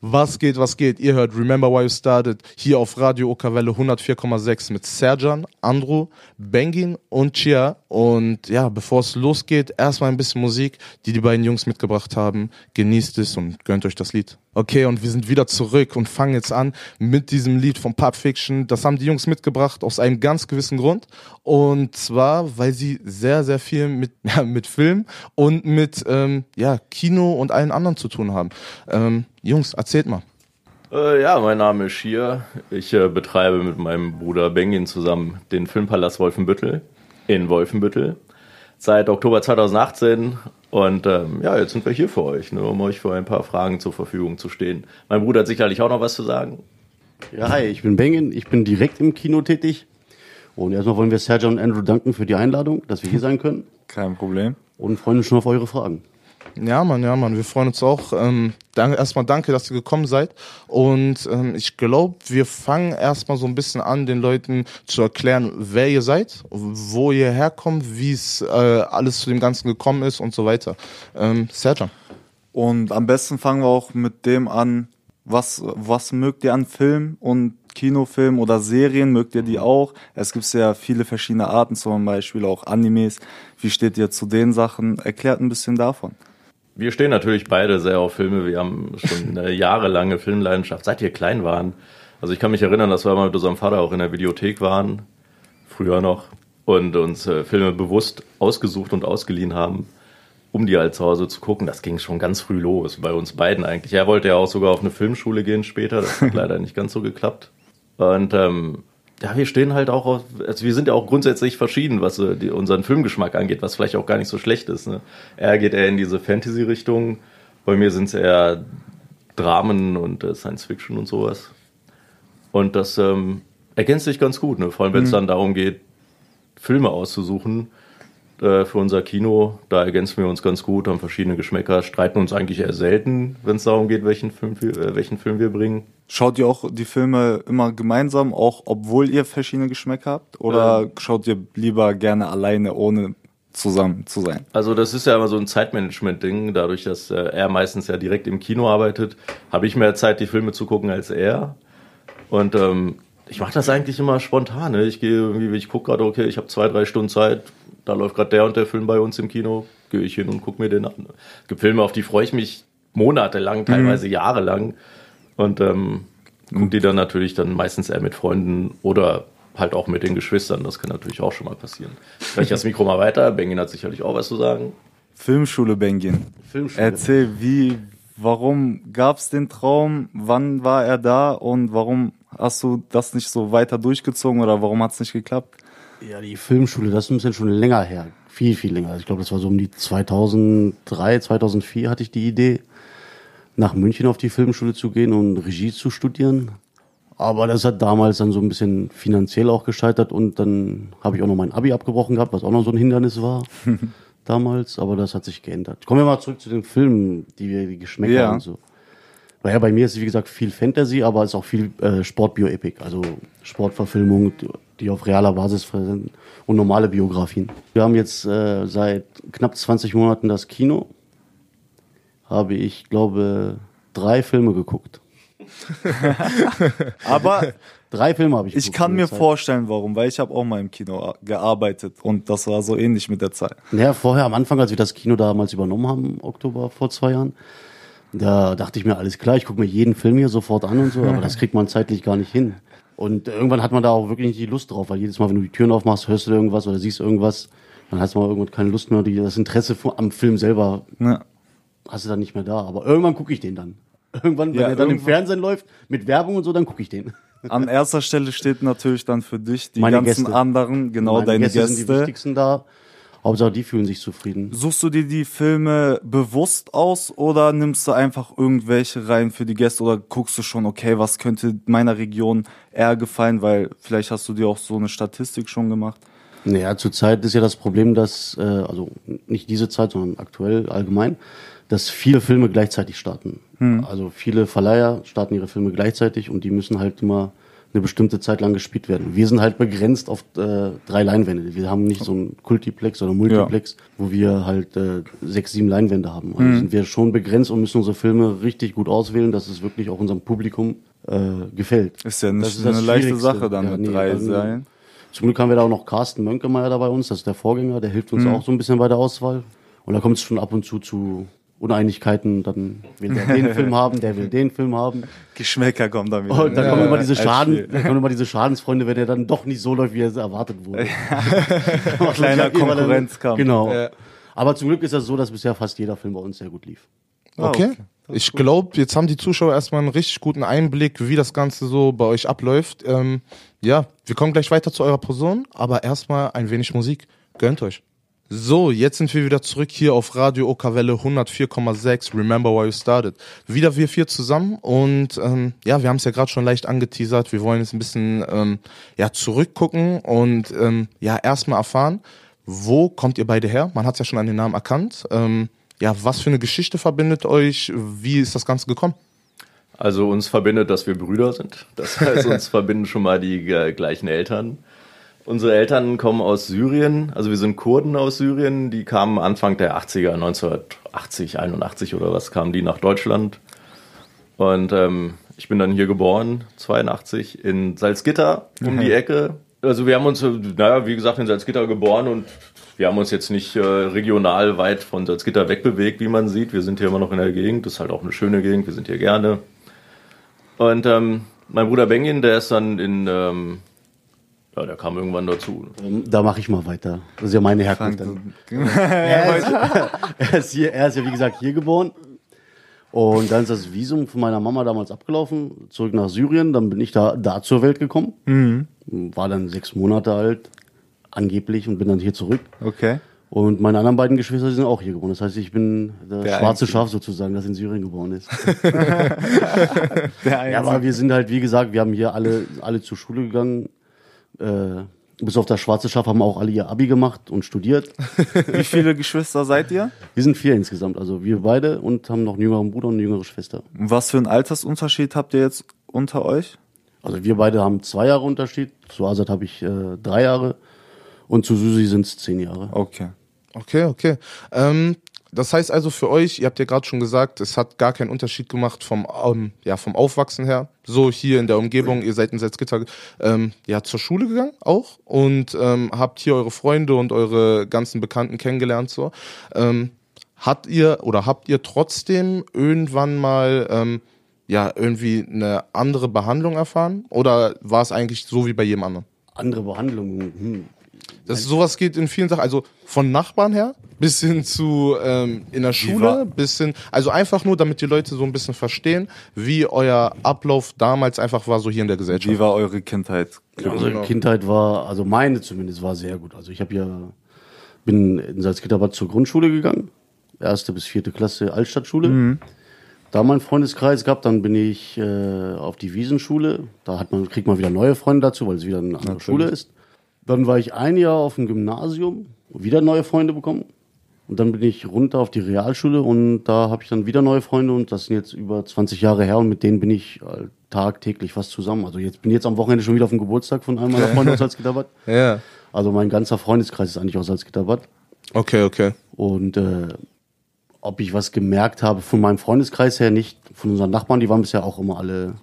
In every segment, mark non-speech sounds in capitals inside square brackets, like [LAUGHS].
Was geht, was geht? Ihr hört Remember Why You Started hier auf Radio Okawelle 104,6 mit Serjan, Andrew, Bengin und Chia. Und ja, bevor es losgeht, erstmal ein bisschen Musik, die die beiden Jungs mitgebracht haben. Genießt es und gönnt euch das Lied. Okay, und wir sind wieder zurück und fangen jetzt an mit diesem Lied von Pulp Fiction. Das haben die Jungs mitgebracht aus einem ganz gewissen Grund. Und zwar, weil sie sehr, sehr viel mit, [LAUGHS] ja, mit Film und mit ähm, ja, Kino und allen anderen zu tun haben. Ähm, Jungs, erzählt mal. Äh, ja, mein Name ist Schier. Ich äh, betreibe mit meinem Bruder Bengin zusammen den Filmpalast Wolfenbüttel in Wolfenbüttel seit Oktober 2018. Und ähm, ja, jetzt sind wir hier für euch, ne, um euch für ein paar Fragen zur Verfügung zu stehen. Mein Bruder hat sicherlich auch noch was zu sagen. Ja, hi, ich bin Bengin. Ich bin direkt im Kino tätig. Und erstmal wollen wir Sergio und Andrew danken für die Einladung, dass wir hier [LAUGHS] sein können. Kein Problem. Und freuen uns schon auf eure Fragen. Ja, Mann, ja, Mann, wir freuen uns auch. Ähm, danke, erstmal danke, dass ihr gekommen seid. Und ähm, ich glaube, wir fangen erstmal so ein bisschen an, den Leuten zu erklären, wer ihr seid, wo ihr herkommt, wie es äh, alles zu dem Ganzen gekommen ist und so weiter. Ähm, Serjan. Und am besten fangen wir auch mit dem an, was, was mögt ihr an Film und Kinofilm oder Serien, mögt ihr die auch? Es gibt ja viele verschiedene Arten, zum Beispiel auch Animes. Wie steht ihr zu den Sachen? Erklärt ein bisschen davon. Wir stehen natürlich beide sehr auf Filme. Wir haben schon eine [LAUGHS] jahrelange Filmleidenschaft, seit wir klein waren. Also ich kann mich erinnern, dass wir mal mit unserem Vater auch in der Videothek waren, früher noch, und uns äh, Filme bewusst ausgesucht und ausgeliehen haben, um die halt zu Hause zu gucken. Das ging schon ganz früh los, bei uns beiden eigentlich. Er wollte ja auch sogar auf eine Filmschule gehen später, das hat [LAUGHS] leider nicht ganz so geklappt. Und ähm, ja, wir stehen halt auch auf, also wir sind ja auch grundsätzlich verschieden, was äh, die, unseren Filmgeschmack angeht, was vielleicht auch gar nicht so schlecht ist. Ne? Er geht eher in diese Fantasy-Richtung, bei mir sind es eher Dramen und äh, Science-Fiction und sowas. Und das ähm, ergänzt sich ganz gut, ne? vor allem wenn es mhm. dann darum geht, Filme auszusuchen äh, für unser Kino. Da ergänzen wir uns ganz gut, haben verschiedene Geschmäcker, streiten uns eigentlich eher selten, wenn es darum geht, welchen Film, äh, welchen Film wir bringen. Schaut ihr auch die Filme immer gemeinsam, auch obwohl ihr verschiedene Geschmäcker habt? Oder ähm. schaut ihr lieber gerne alleine, ohne zusammen zu sein? Also das ist ja immer so ein Zeitmanagement-Ding. Dadurch, dass äh, er meistens ja direkt im Kino arbeitet, habe ich mehr Zeit, die Filme zu gucken als er. Und ähm, ich mache das eigentlich immer spontan. Ne? Ich gehe irgendwie, ich gucke gerade, okay, ich habe zwei, drei Stunden Zeit, da läuft gerade der und der Film bei uns im Kino, gehe ich hin und gucke mir den an. Es gibt Filme, auf die freue ich mich monatelang, teilweise mhm. jahrelang. Und ähm, gucke die dann natürlich dann meistens eher mit Freunden oder halt auch mit den Geschwistern. Das kann natürlich auch schon mal passieren. Vielleicht das Mikro mal weiter. Bengin hat sicherlich auch was zu sagen. Filmschule Bengin. Filmschule. Erzähl, wie, warum gab es den Traum? Wann war er da? Und warum hast du das nicht so weiter durchgezogen oder warum hat es nicht geklappt? Ja, die Filmschule, das ist ein bisschen schon länger her. Viel, viel länger. Ich glaube, das war so um die 2003, 2004 hatte ich die Idee nach München auf die Filmschule zu gehen und Regie zu studieren. Aber das hat damals dann so ein bisschen finanziell auch gescheitert und dann habe ich auch noch mein Abi abgebrochen gehabt, was auch noch so ein Hindernis war [LAUGHS] damals, aber das hat sich geändert. Kommen wir mal zurück zu den Filmen, die wir, die Geschmäcker ja. und so. Weil ja, bei mir ist es wie gesagt viel Fantasy, aber es ist auch viel äh, Sportbioepik, also Sportverfilmung, die auf realer Basis sind und normale Biografien. Wir haben jetzt äh, seit knapp 20 Monaten das Kino habe ich, glaube, drei Filme geguckt. [LAUGHS] Aber drei Filme habe ich. Ich kann mir Zeit. vorstellen, warum, weil ich habe auch mal im Kino gearbeitet und das war so ähnlich mit der Zeit. Ja, vorher am Anfang, als wir das Kino damals übernommen haben, im Oktober vor zwei Jahren, da dachte ich mir, alles klar, ich gucke mir jeden Film hier sofort an und so, aber das [LAUGHS] kriegt man zeitlich gar nicht hin. Und irgendwann hat man da auch wirklich nicht die Lust drauf, weil jedes Mal, wenn du die Türen aufmachst, hörst du irgendwas oder siehst irgendwas, dann hast du mal irgendwann keine Lust mehr, das Interesse am Film selber ja hast du dann nicht mehr da. Aber irgendwann gucke ich den dann. Irgendwann, wenn ja, er dann im Fernsehen läuft, mit Werbung und so, dann gucke ich den. [LAUGHS] An erster Stelle steht natürlich dann für dich die Meine ganzen Gäste. anderen, genau Meine deine Gäste. Gäste sind die wichtigsten da. Hauptsache, die fühlen sich zufrieden. Suchst du dir die Filme bewusst aus oder nimmst du einfach irgendwelche rein für die Gäste oder guckst du schon, okay, was könnte meiner Region eher gefallen, weil vielleicht hast du dir auch so eine Statistik schon gemacht? Naja, zurzeit ist ja das Problem, dass, äh, also nicht diese Zeit, sondern aktuell allgemein, dass viele Filme gleichzeitig starten. Hm. Also viele Verleiher starten ihre Filme gleichzeitig und die müssen halt immer eine bestimmte Zeit lang gespielt werden. Wir sind halt begrenzt auf äh, drei Leinwände. Wir haben nicht so ein Kultiplex oder Multiplex, wo wir halt äh, sechs, sieben Leinwände haben. Also sind wir schon begrenzt und müssen unsere Filme richtig gut auswählen, dass es wirklich auch unserem Publikum äh, gefällt. Ist ja Das nicht ist eine leichte. Sache dann Ja, mit nee, drei also- Seilen. Zum Glück haben wir da auch noch Carsten Mönkemeyer da bei uns, das ist der Vorgänger, der hilft uns auch so ein bisschen bei der Auswahl. Und da kommt es schon ab und zu zu Uneinigkeiten, dann will der den Film haben, der will den Film haben. Geschmäcker kommen dann wieder. Und dann kommen immer diese Schaden, dann kommen immer diese Schadensfreunde, wenn er dann doch nicht so läuft, wie er es erwartet wurde. [LAUGHS] [LAUGHS] Kleiner Konkurrenzkampf. Genau. Ja. Aber zum Glück ist das so, dass bisher fast jeder Film bei uns sehr gut lief. Ah, Okay. okay. Ich glaube, jetzt haben die Zuschauer erstmal einen richtig guten Einblick, wie das Ganze so bei euch abläuft. Ähm, ja, wir kommen gleich weiter zu eurer Person, aber erstmal ein wenig Musik. Gönnt euch. So, jetzt sind wir wieder zurück hier auf Radio Okawelle 104,6. Remember why you started. Wieder wir vier zusammen und ähm, ja, wir haben es ja gerade schon leicht angeteasert. Wir wollen jetzt ein bisschen ähm, ja zurückgucken und ähm, ja erstmal erfahren, wo kommt ihr beide her? Man hat es ja schon an den Namen erkannt. Ähm, ja, was für eine Geschichte verbindet euch? Wie ist das Ganze gekommen? Also uns verbindet, dass wir Brüder sind. Das heißt, [LAUGHS] uns verbinden schon mal die äh, gleichen Eltern. Unsere Eltern kommen aus Syrien, also wir sind Kurden aus Syrien, die kamen Anfang der 80er, 1980, 81 oder was, kamen die nach Deutschland. Und ähm, ich bin dann hier geboren, 82, in Salzgitter um die Ecke. Also wir haben uns, äh, naja, wie gesagt, in Salzgitter geboren und wir haben uns jetzt nicht äh, regional weit von Salzgitter wegbewegt, wie man sieht. Wir sind hier immer noch in der Gegend, das ist halt auch eine schöne Gegend, wir sind hier gerne. Und ähm, mein Bruder Bengin, der ist dann in, ähm, ja, der kam irgendwann dazu. Ähm, Da mache ich mal weiter. Das ist ja meine Herkunft. Er ist, [LAUGHS] er, ist hier, er ist ja, wie gesagt, hier geboren. Und dann ist das Visum von meiner Mama damals abgelaufen, zurück nach Syrien. Dann bin ich da, da zur Welt gekommen. War dann sechs Monate alt, angeblich, und bin dann hier zurück. Okay. Und meine anderen beiden Geschwister sind auch hier geboren. Das heißt, ich bin das Der schwarze Einzige. Schaf sozusagen, das in Syrien geboren ist. [LAUGHS] Der Ja, aber wir sind halt, wie gesagt, wir haben hier alle, alle zur Schule gegangen. Äh, bis auf das schwarze Schaf haben auch alle ihr Abi gemacht und studiert. [LAUGHS] Wie viele Geschwister seid ihr? Wir sind vier insgesamt, also wir beide und haben noch einen jüngeren Bruder und eine jüngere Schwester. Und Was für einen Altersunterschied habt ihr jetzt unter euch? Also wir beide haben zwei Jahre Unterschied. Zu Azad habe ich äh, drei Jahre und zu Susi sind es zehn Jahre. Okay. Okay, okay. Ähm, das heißt also für euch, ihr habt ja gerade schon gesagt, es hat gar keinen Unterschied gemacht vom, ähm, ja, vom Aufwachsen her. So hier in der Umgebung, ihr seid in Salzgitter ähm, ja, zur Schule gegangen auch und ähm, habt hier eure Freunde und eure ganzen Bekannten kennengelernt. So. Ähm, hat ihr oder habt ihr trotzdem irgendwann mal ähm, ja irgendwie eine andere Behandlung erfahren? Oder war es eigentlich so wie bei jedem anderen? Andere Behandlungen. Hm. Das sowas geht in vielen Sachen, also von Nachbarn her bis hin zu ähm, in der Schule, bis hin, also einfach nur, damit die Leute so ein bisschen verstehen, wie euer Ablauf damals einfach war, so hier in der Gesellschaft. Wie war eure Kindheit? Also genau. Kindheit war, also meine zumindest, war sehr gut. Also ich habe ja, bin in Salzgitterbad zur Grundschule gegangen, erste bis vierte Klasse Altstadtschule. Da meinen Freundeskreis gehabt, dann bin ich äh, auf die Wiesenschule. Da hat man, kriegt man wieder neue Freunde dazu, weil es wieder eine andere Schule ist. Dann war ich ein Jahr auf dem Gymnasium, wieder neue Freunde bekommen. Und dann bin ich runter auf die Realschule und da habe ich dann wieder neue Freunde und das sind jetzt über 20 Jahre her und mit denen bin ich äh, tagtäglich fast zusammen. Also jetzt bin ich jetzt am Wochenende schon wieder auf dem Geburtstag von einem meiner Freunde aus Salzgitterbad. [LAUGHS] Ja. Also mein ganzer Freundeskreis ist eigentlich aus Salzgitterbad. Okay, okay. Und äh, ob ich was gemerkt habe von meinem Freundeskreis her nicht, von unseren Nachbarn, die waren bisher auch immer alle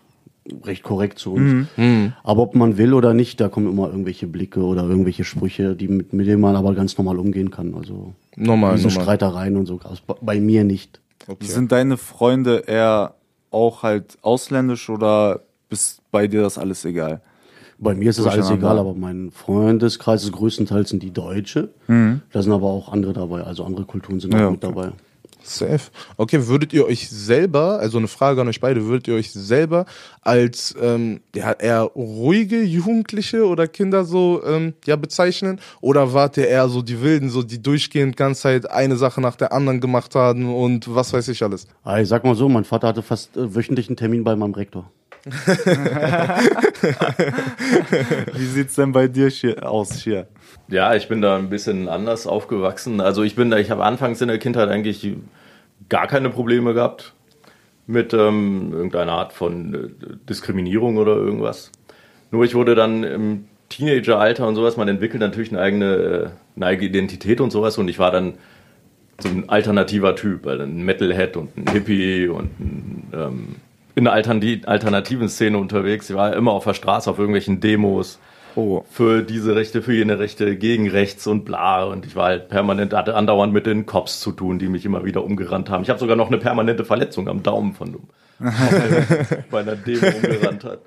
recht korrekt zu uns. Aber ob man will oder nicht, da kommen immer irgendwelche Blicke oder irgendwelche Sprüche, die mit, mit denen man aber ganz normal umgehen kann. Also Normal, diese normal. Streitereien und so. Also bei- mir nicht. Okay. Sind deine Freunde eher auch halt ausländisch oder ist bei dir das alles egal? Bei mir ist das alles egal, aber mein Freundeskreis ist größtenteils sind die Deutsche. Da sind aber auch andere dabei, also andere Kulturen sind auch Ja, mit okay. dabei. Safe. Okay, würdet ihr euch selber, also eine Frage an euch beide, würdet ihr euch selber als ähm, ja, eher ruhige Jugendliche oder Kinder so ähm, ja, bezeichnen? Oder wart ihr eher so die Wilden, so die durchgehend ganze Zeit eine Sache nach der anderen gemacht haben und was weiß ich alles? Ah, Ich sag mal so, mein Vater hatte fast äh, wöchentlich einen Termin bei meinem Rektor. [LAUGHS] Wie sieht's denn bei dir hier aus hier? Ja, ich bin da ein bisschen anders aufgewachsen. Also ich bin da, ich habe anfangs in der Kindheit eigentlich gar keine Probleme gehabt mit ähm, irgendeiner Art von äh, Diskriminierung oder irgendwas. Nur ich wurde dann im Teenageralter und sowas, man entwickelt natürlich eine eigene, äh, eine eigene Identität und sowas und ich war dann so ein alternativer Typ, also ein Metalhead und ein Hippie und ein, ähm, in einer alternativen Szene unterwegs. Ich war immer auf der Straße, auf irgendwelchen Demos Oh. für diese Rechte, für jene Rechte, gegen rechts und bla. Und ich war halt permanent, hatte andauernd mit den Cops zu tun, die mich immer wieder umgerannt haben. Ich habe sogar noch eine permanente Verletzung am Daumen von dem [LAUGHS] bei einer Demo umgerannt hat.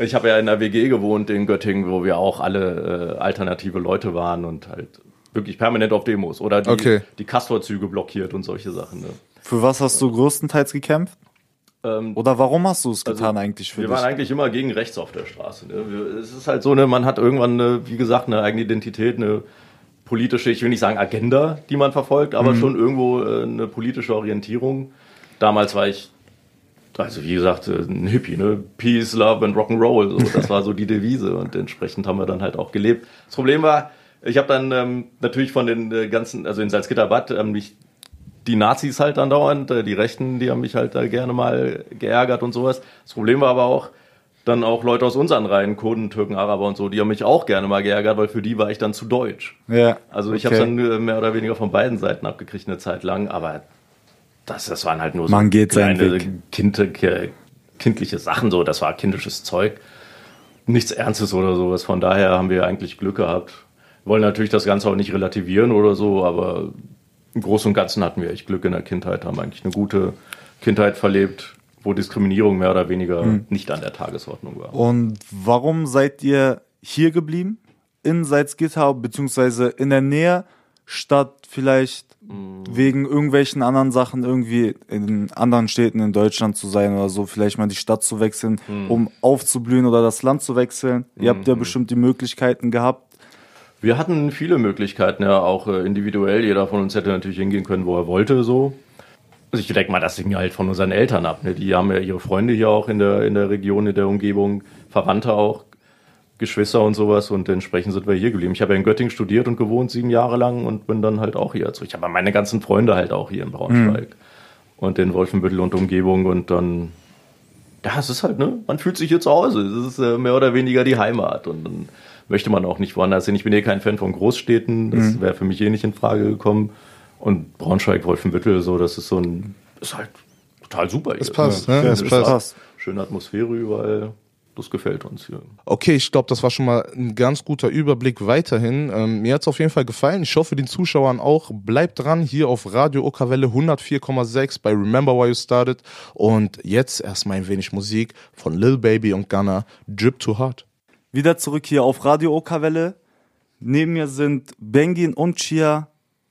Ich habe ja in einer WG gewohnt in Göttingen, wo wir auch alle äh, alternative Leute waren und halt wirklich permanent auf Demos oder die, Okay. die Castor-Züge blockiert und solche Sachen. Ne? Für was hast du größtenteils gekämpft? Ähm, Oder warum hast du es Also, getan eigentlich für wir dich? waren eigentlich immer gegen rechts auf der Straße. Ne? Wir, es ist halt so, ne, man hat irgendwann, eine, wie gesagt, eine eigene Identität, eine politische, ich will nicht sagen Agenda, die man verfolgt, Mhm. aber schon irgendwo äh, eine politische Orientierung. Damals war ich, also wie gesagt, äh, ein Hippie, ne? Peace, Love and Rock'n'Roll. So. Das war so die Devise und entsprechend haben wir dann halt auch gelebt. Das Problem war, ich habe dann ähm, natürlich von den äh, ganzen, also in Salzgitterbad, ähm, mich die Nazis halt andauernd, äh, die Rechten, die haben mich halt da gerne mal geärgert und sowas. Das Problem war aber auch, dann auch Leute aus unseren Reihen, Kurden, Türken, Araber und so, die haben mich auch gerne mal geärgert, weil für die war ich dann zu deutsch. ja. Also ich okay. habe dann äh, mehr oder weniger von beiden Seiten abgekriegt eine Zeit lang, aber das, das waren halt nur so Man geht kleine kind, ki- kindliche Sachen so, das war kindisches Zeug. Nichts Ernstes oder sowas, von daher haben wir eigentlich Glück gehabt. Wir wollen natürlich das Ganze auch nicht relativieren oder so, aber im Großen und Ganzen hatten wir echt Glück in der Kindheit, haben eigentlich eine gute Kindheit verlebt, wo Diskriminierung mehr oder weniger Hm. nicht an der Tagesordnung war. Und warum seid ihr hier geblieben? In Salzgitter, beziehungsweise in der Nähe, statt vielleicht wegen irgendwelchen anderen Sachen irgendwie in anderen Städten in Deutschland zu sein oder so, vielleicht mal die Stadt zu wechseln, um aufzublühen oder das Land zu wechseln. Ihr habt ja bestimmt die Möglichkeiten gehabt. Wir hatten viele Möglichkeiten, ja, auch äh, individuell. Jeder von uns hätte natürlich hingehen können, wo er wollte, so. Also ich denke mal, das hing halt von unseren Eltern ab. Ne? Die haben ja ihre Freunde hier auch in der, in der Region, in der Umgebung, Verwandte auch, Geschwister und sowas und entsprechend sind wir hier geblieben. Ich habe ja in Göttingen studiert und gewohnt sieben Jahre lang und bin dann halt auch hier zurück. Ich habe meine ganzen Freunde halt auch hier in Braunschweig und in Wolfenbüttel und Umgebung und dann, ja, es ist halt, ne, man fühlt sich hier zu Hause. Es ist äh, mehr oder weniger die Heimat und dann möchte man auch nicht woanders hin. Ich bin eh kein Fan von Großstädten, das wäre für mich eh nicht in Frage gekommen. Und Braunschweig, Wolfenbüttel, so, das ist so ein, ist halt total super. Es hier. passt, Ja, ne? Es es passt. passt. Schöne Atmosphäre überall. Das gefällt uns hier. Okay, ich glaube, das war schon mal ein ganz guter Überblick weiterhin. Ähm, mir hat's auf jeden Fall gefallen. Ich hoffe, den Zuschauern auch. Bleibt dran hier auf Radio Okawelle 104,6 bei Remember Why You Started. Und jetzt erstmal ein wenig Musik von Lil Baby und Gunna, Drip Too Hard. Wieder zurück hier auf Radio Okawelle. Neben mir sind Bengin und Chia,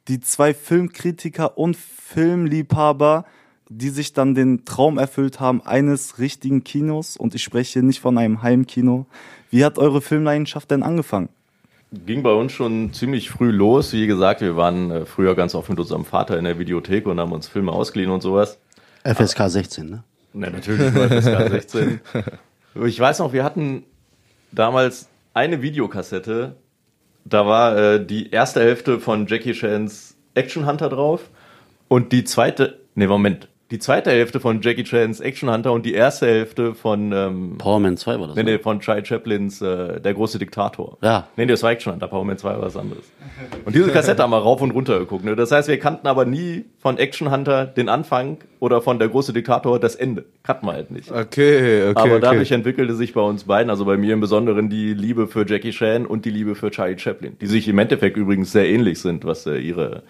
die zwei Filmkritiker und Filmliebhaber, die sich dann den Traum erfüllt haben eines richtigen Kinos. Und ich spreche hier nicht von einem Heimkino. Wie hat eure Filmleidenschaft denn angefangen? Ging bei uns schon ziemlich früh los. Wie gesagt, wir waren äh, früher ganz oft mit unserem Vater in der Videothek und haben uns Filme ausgeliehen und sowas. FSK 16, ne? Ne, natürlich war FSK 16. Ich weiß noch, wir hatten damals eine Videokassette. Da war äh, die erste Hälfte von Jackie Chans Action Hunter drauf und die zweite, ne Moment, die zweite Hälfte von Jackie Chans Action Hunter und die erste Hälfte von ähm, Powerman 2 war das. nee, ne? nee, von Charlie Chaplins äh, Der große Diktator. Ja. Nee, das war Action Hunter, Power Man 2 war was anderes. Und diese Kassette haben wir rauf und runter geguckt. Ne? Das heißt, wir kannten aber nie von Action Hunter den Anfang oder von Der große Diktator das Ende. Kannten wir halt nicht. Okay, okay. Aber okay. dadurch entwickelte sich bei uns beiden, also bei mir im Besonderen, die Liebe für Jackie Chan und die Liebe für Charlie Chaplin, die sich im Endeffekt übrigens sehr ähnlich sind, was äh, ihre,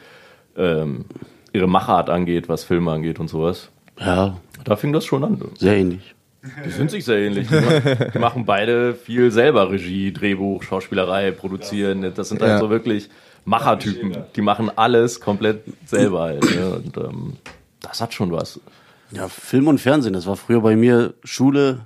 ähm, ihre Machart angeht, was Filme angeht und sowas. Ja, Da fing das schon an. sehr ähnlich. Die sind sich sehr ähnlich. Die machen beide viel selber Regie, Drehbuch, Schauspielerei, produzieren. Das sind halt Ja. so wirklich Machertypen. Die machen alles komplett selber halt. Ne? Und ähm, das hat schon was. Ja, Film und Fernsehen, das war früher bei mir Schule,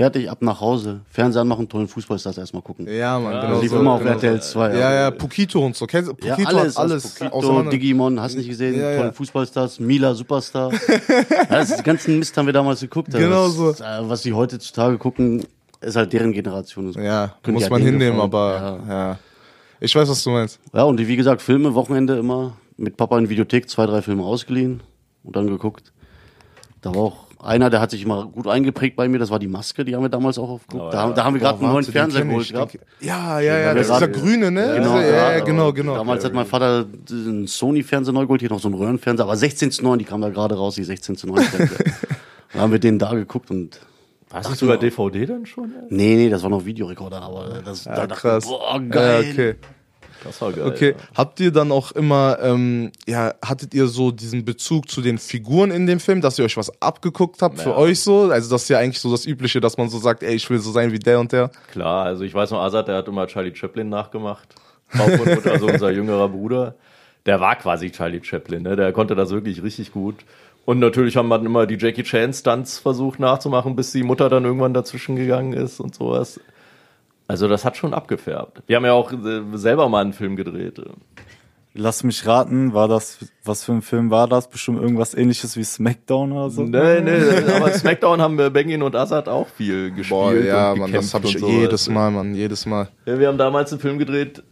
fertig, ab nach Hause, Fernseher anmachen, tollen Fußballstars erstmal gucken. Ja, man, Ja, genau. Das lief so, immer auf genau RTL 2. So. Ja, ja, Pukito und so. Kennst du? Ja, Pukito alles, hat alles. auseinander- Digimon, hast nicht gesehen, Ja, ja. tollen Fußballstars, Mila Superstar. [LAUGHS] ja, das, den ganzen Mist haben wir damals geguckt. Genau das, so. äh, Was die heutzutage gucken, ist halt deren Generation. Ja, Können muss die man halt denen hinnehmen, gefallen. aber ja. Ich weiß, was du meinst. Ja, und wie gesagt, Filme, Wochenende immer mit Papa in die Videothek zwei, drei Filme ausgeliehen und dann geguckt. Da war auch Einer, der hat sich immer gut eingeprägt bei mir, das war die Maske, die haben wir damals auch aufgeguckt. Oh, da, ja. da haben wir gerade einen neuen Fernseher geholt gehabt. den kenn- Ja, ja, ja, das ist dieser grüne, ne? Genau, ja, ja, ja, genau, genau. Damals hat mein Vater einen Sony-Fernseher neu geholt, hier noch so einen Röhrenfernseher, aber 16 zu 9, die kam da gerade raus, die 16 zu 9 Fernseher. [LAUGHS] da haben wir den da geguckt und Hast du sogar DVD dann schon? ey? nee, nee, das war noch Videorekorder, aber das da dachte krass. ich, boah, Ja, geil. okay. Das war geil. Okay, Ja. habt ihr dann auch immer, ähm, ja, hattet ihr so diesen Bezug zu den Figuren in dem Film, dass ihr euch was abgeguckt habt für Ja. euch so? Also das ist ja eigentlich so das Übliche, dass man so sagt, ey, ich will so sein wie der und der. Klar, also ich weiß noch, Azad, der hat immer Charlie Chaplin nachgemacht. Runter, also unser jüngerer Bruder. Der war quasi Charlie Chaplin, ne? der konnte das wirklich richtig gut. Und natürlich haben wir dann immer die Jackie Chan Stunts versucht nachzumachen, bis die Mutter dann irgendwann dazwischen gegangen ist und sowas. Also das hat schon abgefärbt. Wir haben ja auch äh, selber mal einen Film gedreht. Lass mich raten, war das, was für ein Film war das? Bestimmt irgendwas ähnliches wie Smackdown oder so? Nee, nee, aber Smackdown haben wir Bengin und Azad auch viel gespielt. Boah, ja, und Mann, das habe ich sowas. jedes Mal, Mann, jedes Mal. Ja, wir haben damals einen Film gedreht.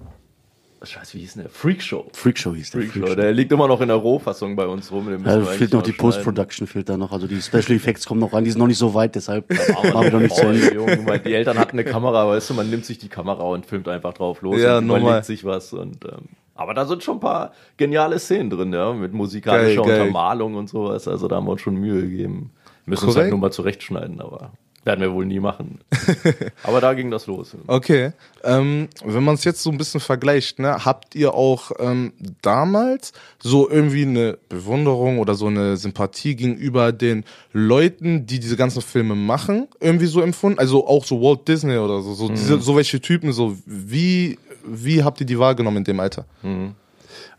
Scheiße, wie hieß denn der? Freakshow. Freakshow hieß der. Freakshow. Der liegt immer noch in der Rohfassung bei uns rum. Den wir fehlt noch die. Post-Production, fehlt da noch. Also die Special Effects kommen noch ran, die sind noch nicht so weit, deshalb [LAUGHS] machen wir noch nicht zu Ende. Die Eltern hatten eine Kamera, weißt du, man nimmt sich die Kamera und filmt einfach drauf los Ja, und normal. überlegt sich was. Und, ähm, aber da sind schon ein paar geniale Szenen drin, ja, mit musikalischer Geil, geil. Untermalung und sowas. Also da haben wir uns schon Mühe gegeben. Müssen uns halt nur mal zurechtschneiden, aber werden wir wohl nie machen. [LAUGHS] aber da ging das los. Okay, ähm, wenn man es jetzt so ein bisschen vergleicht, ne, habt ihr auch ähm, damals so irgendwie eine Bewunderung oder so eine Sympathie gegenüber den Leuten, die diese ganzen Filme machen, irgendwie so empfunden? Also auch so Walt Disney oder so, so, diese, so welche Typen, so wie, wie habt ihr die wahrgenommen in dem Alter?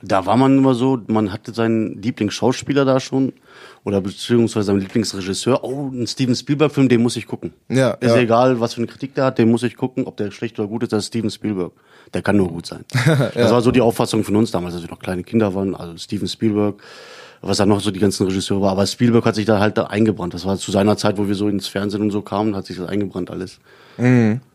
Da war man immer so, man hatte seinen Lieblingsschauspieler da schon oder beziehungsweise seinen Lieblingsregisseur. Oh, ein Steven Spielberg-Film, den muss ich gucken. Ja, Ist ja. egal, was für eine Kritik der hat, den muss ich gucken, ob der schlecht oder gut ist, das ist Steven Spielberg. Der kann nur gut sein. [LAUGHS] Das war so die Auffassung von uns damals, als wir noch kleine Kinder waren. Also Steven Spielberg, was dann noch so die ganzen Regisseure war. Aber Spielberg hat sich da halt da eingebrannt. Das war zu seiner Zeit, wo wir so ins Fernsehen und so kamen, hat sich das eingebrannt alles.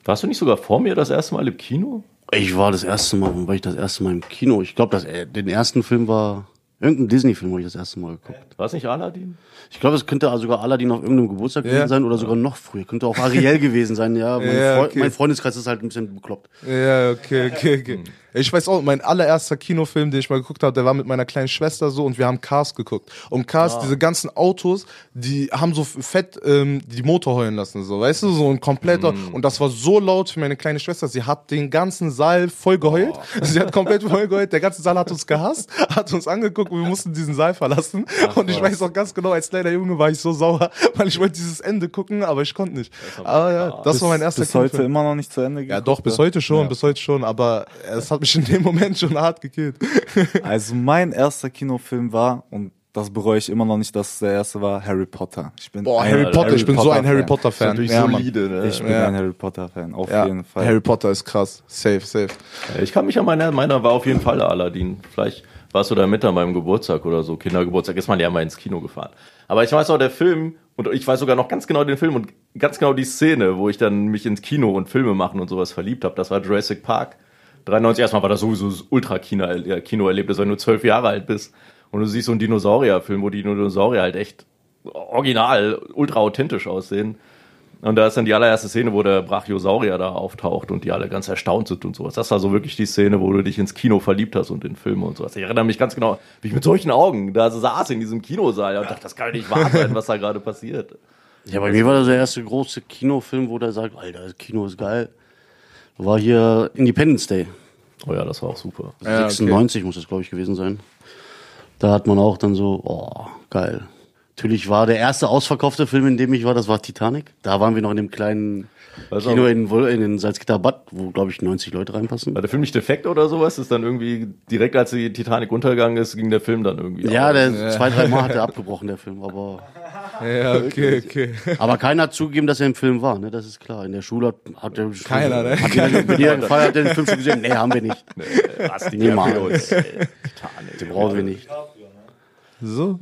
Warst du nicht sogar vor mir das erste Mal im Kino? Ich war das erste Mal, war ich das erste Mal im Kino? Ich glaube, äh, den ersten Film war irgendein Disney-Film, wo ich das erste Mal geguckt. War es nicht Aladdin? Ich glaube, es könnte sogar Aladdin auf irgendeinem Geburtstag gewesen Ja. sein oder sogar noch früher. Könnte auch Ariel [LAUGHS] gewesen sein. Ja, mein, Ja, Freu okay. mein Freundeskreis ist halt ein bisschen bekloppt. Ja, okay, okay, okay. Ich weiß auch, mein allererster Kinofilm, den ich mal geguckt habe, der war mit meiner kleinen Schwester so und wir haben Cars geguckt. Und Cars, diese ganzen Autos, die haben so fett ähm, die Motor heulen lassen, so, weißt du, so ein kompletter. Und das war so laut für meine kleine Schwester. Sie hat den ganzen Saal voll geheult. Sie hat komplett voll geheult. Der ganze Saal hat uns gehasst, hat uns angeguckt und wir mussten diesen Saal verlassen. und ich weiß auch ganz genau, als kleiner Junge war ich so sauer, weil ich wollte dieses Ende gucken, aber ich konnte nicht. Aber ja, das war mein erster Bis heute Kinofilm. immer noch nicht zu Ende Ja, geguckt, doch, bis ja. heute schon, Ja. bis heute schon, aber es hat [LAUGHS] mich in dem Moment schon hart gekillt. [LAUGHS] Also mein erster Kinofilm war, und das bereue ich immer noch nicht, dass es der erste war, Harry Potter. Ich bin Boah, ein Harry Potter, ich bin so ein Harry Fan. Potter Ja, solide, ne? Ich bin Ja. ein Harry Potter Fan, auf Ja, jeden Fall. Harry Potter ist krass. Safe, safe. Ich kann mich an meiner, meiner war auf jeden Fall der Aladdin. Vielleicht warst du da mit an meinem Geburtstag oder so, Kindergeburtstag, ist man ja mal ins Kino gefahren. Aber ich weiß auch, der Film, und ich weiß sogar noch ganz genau den Film und ganz genau die Szene, wo ich dann mich ins Kino und Filme machen und sowas verliebt habe. Das war Jurassic Park. 93 erstmal war das sowieso das Ultra-Kino-Erlebnis, wenn du zwölf Jahre alt bist und du siehst so einen Dinosaurier-Film, wo die Dinosaurier halt echt original, ultra authentisch aussehen. Und da ist dann die allererste Szene, wo der Brachiosaurier da auftaucht und die alle ganz erstaunt sind und sowas. Das war so wirklich die Szene, wo du dich ins Kino verliebt hast und in Filme und sowas. Ich erinnere mich ganz genau, wie ich mit solchen Augen da saß in diesem Kinosaal und dachte, das kann nicht wahr sein, was da gerade passiert. Ja, bei mir war das der erste große Kinofilm, wo der sagt, Alter, das Kino ist geil. War hier Independence Day. Oh ja, das war auch super. Ja, okay. 96 muss das, glaube ich, gewesen sein. Da hat man auch dann so, oh, geil. Natürlich war der erste ausverkaufte Film, in dem ich war, das war Titanic. Da waren wir noch in dem kleinen Also- Kino in, in den Salzgitter Bad, wo, glaube ich, 90 Leute reinpassen. War der Film nicht defekt oder sowas? Ist dann irgendwie, direkt als die Titanic untergegangen ist, ging der Film dann irgendwie Ja, der zwei, drei Mal hat er abgebrochen, der Film. Aber, Ja, okay, okay. [LAUGHS] aber keiner hat zugegeben, dass er im Film war, ne? Das ist klar. In der Schule hat, hat der Keiner, ne? Hat wenn jeder gefeiert, hat den Film schon gesehen? Nee, haben wir nicht. Was, die Niemals. Den brauchen wir nicht. So.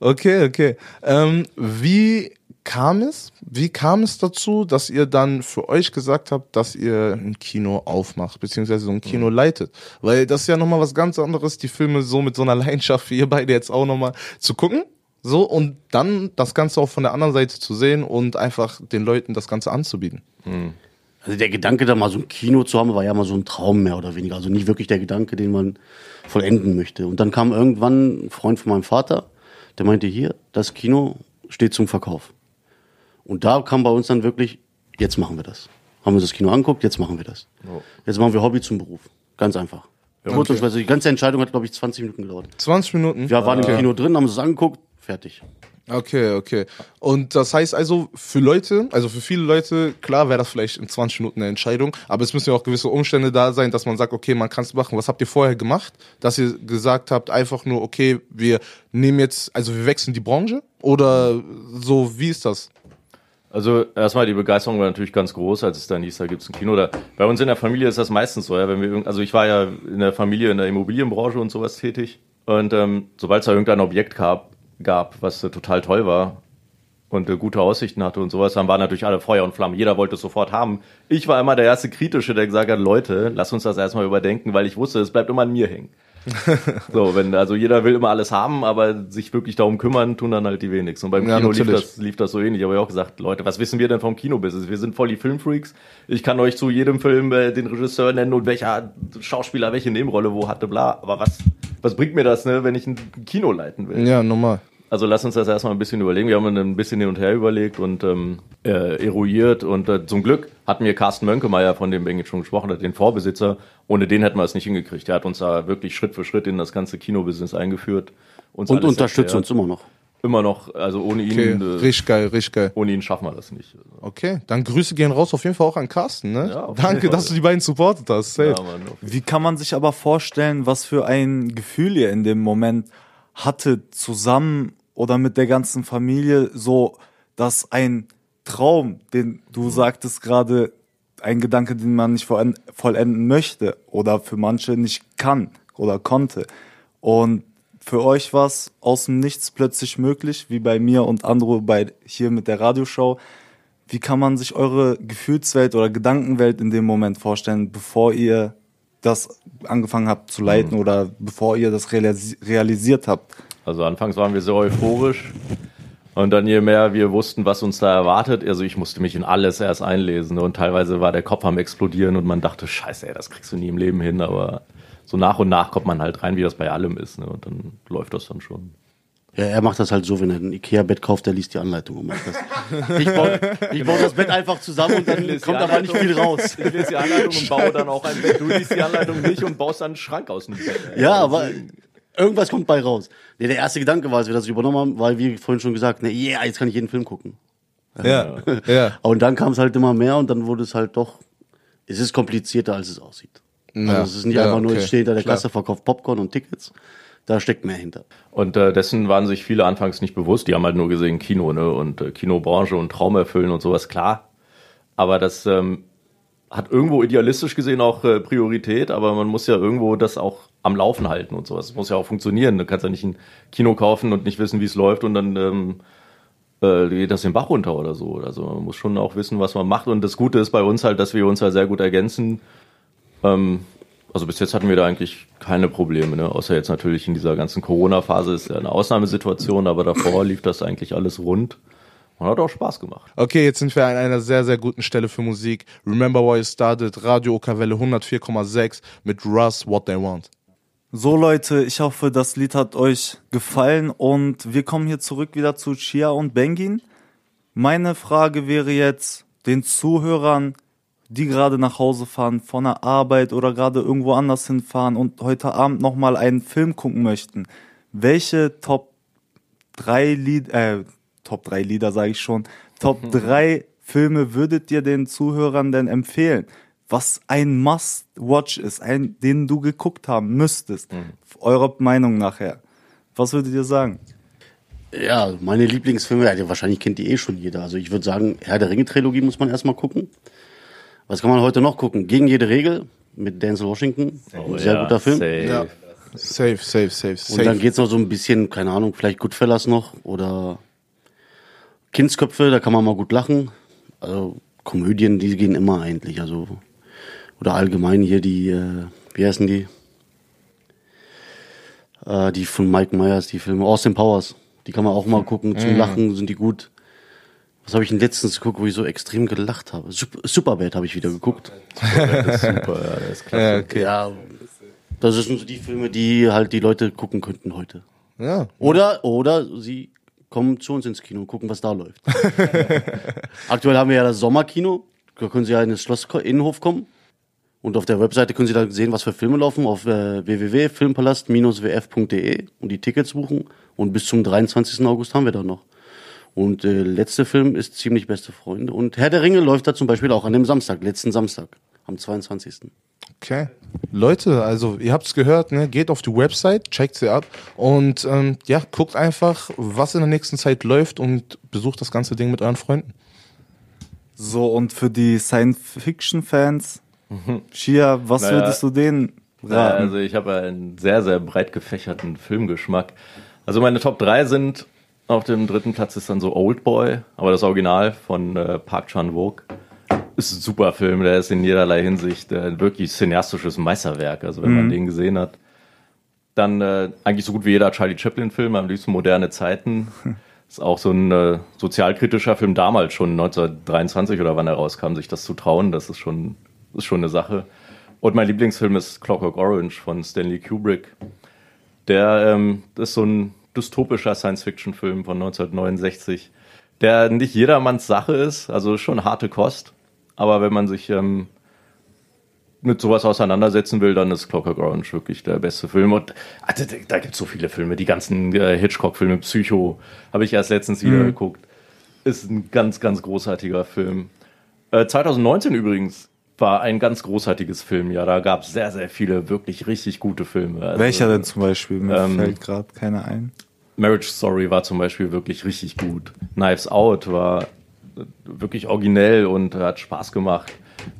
Okay, okay. Ähm, wie kam es? Wie kam es dazu, dass ihr dann für euch gesagt habt, dass ihr ein Kino aufmacht, beziehungsweise so ein Kino leitet? Weil das ist ja nochmal was ganz anderes, die Filme so mit so einer Leidenschaft wie ihr beide jetzt auch nochmal zu gucken. So, und dann das Ganze auch von der anderen Seite zu sehen und einfach den Leuten das Ganze anzubieten. Also der Gedanke, da mal so ein Kino zu haben, war ja mal so ein Traum mehr oder weniger. Also nicht wirklich der Gedanke, den man vollenden möchte. Und dann kam irgendwann ein Freund von meinem Vater, der meinte, hier, das Kino steht zum Verkauf. Und da kam bei uns dann wirklich, jetzt machen wir das. Haben wir uns das Kino angeguckt, jetzt machen wir das. Jetzt machen wir Hobby zum Beruf. Ganz einfach. Kurz und schmerzlich. Die ganze Entscheidung hat, glaube ich, 20 Minuten gedauert. 20 Minuten? Wir waren im Kino drin, haben uns das angeguckt, fertig. Okay, okay. Und das heißt also, für Leute, also für viele Leute, klar wäre das vielleicht in 20 Minuten eine Entscheidung, aber es müssen ja auch gewisse Umstände da sein, dass man sagt, okay, man kann es machen. Was habt ihr vorher gemacht, dass ihr gesagt habt, einfach nur, okay, wir nehmen jetzt, also wir wechseln die Branche? Oder so, wie ist das? Also erstmal die Begeisterung war natürlich ganz groß, als es dann hieß, da gibt's ein Kino. Da, bei uns in der Familie ist das meistens so, ja, wenn wir irgend- also ich war ja in der Familie in der Immobilienbranche und sowas tätig. Und ähm, sobald es da irgendein Objekt gab, gab, was äh, total toll war und äh, gute Aussichten hatte und sowas, dann waren natürlich alle Feuer und Flamme. Jeder wollte es sofort haben. Ich war immer der erste Kritische, der gesagt hat, Leute, lass uns das erstmal überdenken, weil ich wusste, es bleibt immer an mir hängen. [LAUGHS] so, wenn, also jeder will immer alles haben, aber sich wirklich darum kümmern, tun dann halt die wenigsten. Und beim Ja, Kino lief das, lief das so ähnlich. Aber ich habe auch gesagt, Leute, was wissen wir denn vom Kinobusiness? Wir sind voll die Filmfreaks. Ich kann euch zu jedem Film äh, den Regisseur nennen und welcher Schauspieler welche Nebenrolle wo hatte, bla. Aber was, was bringt mir das, ne, wenn ich ein Kino leiten will? Ja, normal. Also lass uns das erstmal ein bisschen überlegen. Wir haben ein bisschen hin und her überlegt und ähm, äh, eruiert. Und äh, zum Glück hatten wir Carsten Mönkemeyer, von dem Bengt schon gesprochen hat, den Vorbesitzer. Ohne den hätten wir es nicht hingekriegt. Der hat uns da wirklich Schritt für Schritt in das ganze Kinobusiness eingeführt. Uns Und unterstützt erklärt. uns immer noch. Immer noch, also ohne ihn, Okay, äh, richtig geil, richtig geil. ohne ihn schaffen wir das nicht. Okay, dann Grüße gehen raus auf jeden Fall auch an Carsten, ne? Ja, Danke, dass du die beiden supportet hast. Safe. Ja, Mann, Wie kann man sich aber vorstellen, was für ein Gefühl ihr in dem Moment hattet, zusammen oder mit der ganzen Familie, so, dass ein Traum, den du sagtest gerade, ein Gedanke, den man nicht vollen- vollenden möchte oder für manche nicht kann oder konnte. Und für euch war es aus dem Nichts plötzlich möglich, wie bei mir und Andro bei hier mit der Radioshow. Wie kann man sich eure Gefühlswelt oder Gedankenwelt in dem Moment vorstellen, bevor ihr das angefangen habt zu leiten oder bevor ihr das realisi realisiert habt? Also anfangs waren wir sehr euphorisch. Und dann je mehr wir wussten, was uns da erwartet, also ich musste mich in alles erst einlesen und teilweise war der Kopf am explodieren und man dachte, scheiße, ey, das kriegst du nie im Leben hin, aber so nach und nach kommt man halt rein, wie das bei allem ist, ne? und dann läuft das dann schon. Ja, er macht das halt so, wenn er ein Ikea-Bett kauft, der liest die Anleitung und macht das. Ich baue, ich baue das Bett einfach zusammen und dann kommt aber nicht viel raus. Ich lese die Anleitung und baue dann auch ein Bett. Du liest die Anleitung nicht und baust dann einen Schrank aus dem Bett. ey. Ja, aber irgendwas kommt bei raus. Nee, der erste Gedanke war, als wir das übernommen haben, weil wie vorhin schon gesagt, ne, yeah, jetzt kann ich jeden Film gucken. Ja, ja. [LAUGHS] Und dann kam es halt immer mehr und dann wurde es halt doch, es ist komplizierter, als es aussieht. Ja. Also es ist nicht Ja, einfach nur, okay. ich stehe hinter der Klar. Kasse, verkauft Popcorn und Tickets. Da steckt mehr hinter. Und äh, dessen waren sich viele anfangs nicht bewusst. Die haben halt nur gesehen Kino, ne? Und äh, Kinobranche und Traum erfüllen und sowas, klar. Aber das ähm, hat irgendwo idealistisch gesehen auch äh, Priorität, aber man muss ja irgendwo das auch am Laufen halten und sowas. Es muss ja auch funktionieren. Du kannst ja nicht ein Kino kaufen und nicht wissen, wie es läuft und dann ähm, äh, geht das den Bach runter oder so. Also man muss schon auch wissen, was man macht. Und das Gute ist bei uns halt, dass wir uns halt sehr gut ergänzen. Ähm, also bis jetzt hatten wir da eigentlich keine Probleme, ne? außer jetzt natürlich in dieser ganzen Corona-Phase ist ja eine Ausnahmesituation, aber davor lief das eigentlich alles rund und hat auch Spaß gemacht. Okay, jetzt sind wir an einer sehr, sehr guten Stelle für Musik. Remember Why You Started, Radio Okawelle 104,6 mit Russ, What They Want. So Leute, ich hoffe, das Lied hat euch gefallen und wir kommen hier zurück wieder zu Chia und Bengin. Meine Frage wäre jetzt den Zuhörern, die gerade nach Hause fahren von der Arbeit oder gerade irgendwo anders hinfahren und heute Abend nochmal einen Film gucken möchten. Welche Top 3 Lied, äh, Top 3 Lieder sage ich schon, Top [LAUGHS] 3 Filme würdet ihr den Zuhörern denn empfehlen? Was ein Must-Watch ist, ein, den du geguckt haben müsstest. Eurer Meinung nachher. Was würdet ihr sagen? Ja, meine Lieblingsfilme, ja, wahrscheinlich kennt die eh schon jeder. Also ich würde sagen, Herr der Ringe-Trilogie muss man erstmal gucken. Was kann man heute noch gucken? Gegen jede Regel mit Denzel Washington. Ein sehr guter Film. Safe. Ja. Safe, safe, safe, safe. Und dann geht's noch so ein bisschen, keine Ahnung, vielleicht Goodfellas noch oder Kindsköpfe, da kann man mal gut lachen. Also Komödien, die gehen immer eigentlich. Also oder allgemein hier die, äh, wie heißen die? Äh, die von Mike Myers, die Filme. Austin Powers Die kann man auch mal gucken. Zum Lachen sind die gut. Was habe ich denn letztens geguckt, wo ich so extrem gelacht habe? Sup- Superbad habe ich wieder geguckt. Das ist super, ja, das ist klasse. Ja, okay. Ja, das sind so die Filme, die halt die Leute gucken könnten heute. Ja. Oder, oder sie kommen zu uns ins Kino und gucken, was da läuft. [LAUGHS] Aktuell haben wir ja das Sommerkino. Da können Sie ja in das Schloss Innenhof kommen. Und auf der Webseite können Sie dann sehen, was für Filme laufen, auf äh, www.filmpalast-wf.de und die Tickets buchen. Und bis zum 23. August haben wir da noch. Und äh, letzte Film ist ziemlich beste Freunde. Und Herr der Ringe läuft da zum Beispiel auch an dem Samstag, letzten Samstag, am 22. Okay. Leute, also ihr habt's gehört, ne? geht auf die Website, checkt sie ab und ähm, ja, guckt einfach, was in der nächsten Zeit läuft und besucht das ganze Ding mit euren Freunden. So, und für die Science-Fiction-Fans, Shia, was Naja. würdest du denen Ja, raten? also ich habe einen sehr, sehr breit gefächerten Filmgeschmack. Also meine Top 3 sind, auf dem dritten Platz ist dann so Old Boy, aber das Original von äh, Park Chan-wook. Ist ein super Film, der ist in jederlei Hinsicht äh, ein wirklich cineastisches Meisterwerk, also wenn man den gesehen hat. Dann äh, eigentlich so gut wie jeder Charlie Chaplin-Film, am liebsten moderne Zeiten. [LAUGHS] Ist auch so ein äh, sozialkritischer Film damals schon, 1923 oder wann er rauskam, sich das zu trauen, das ist schon, ist schon eine Sache. Und mein Lieblingsfilm ist Clockwork Orange von Stanley Kubrick. Der ähm, das ist so ein dystopischer Science-Fiction-Film von 1969, der nicht jedermanns Sache ist, also schon harte Kost. Aber wenn man sich ähm, mit sowas auseinandersetzen will, dann ist Clockwork Orange wirklich der beste Film. Und also, da- gibt es so viele Filme. Die ganzen äh, Hitchcock-Filme, Psycho, habe ich erst letztens wieder geguckt. Ist ein ganz, ganz großartiger Film. Äh, 2019 übrigens war ein ganz großartiges Filmjahr. Da gab es sehr, sehr viele wirklich richtig gute Filme. Also, Welcher denn zum Beispiel? Mir ähm, fällt gerade keiner ein. Marriage Story war zum Beispiel wirklich richtig gut. Knives Out war wirklich originell und hat Spaß gemacht.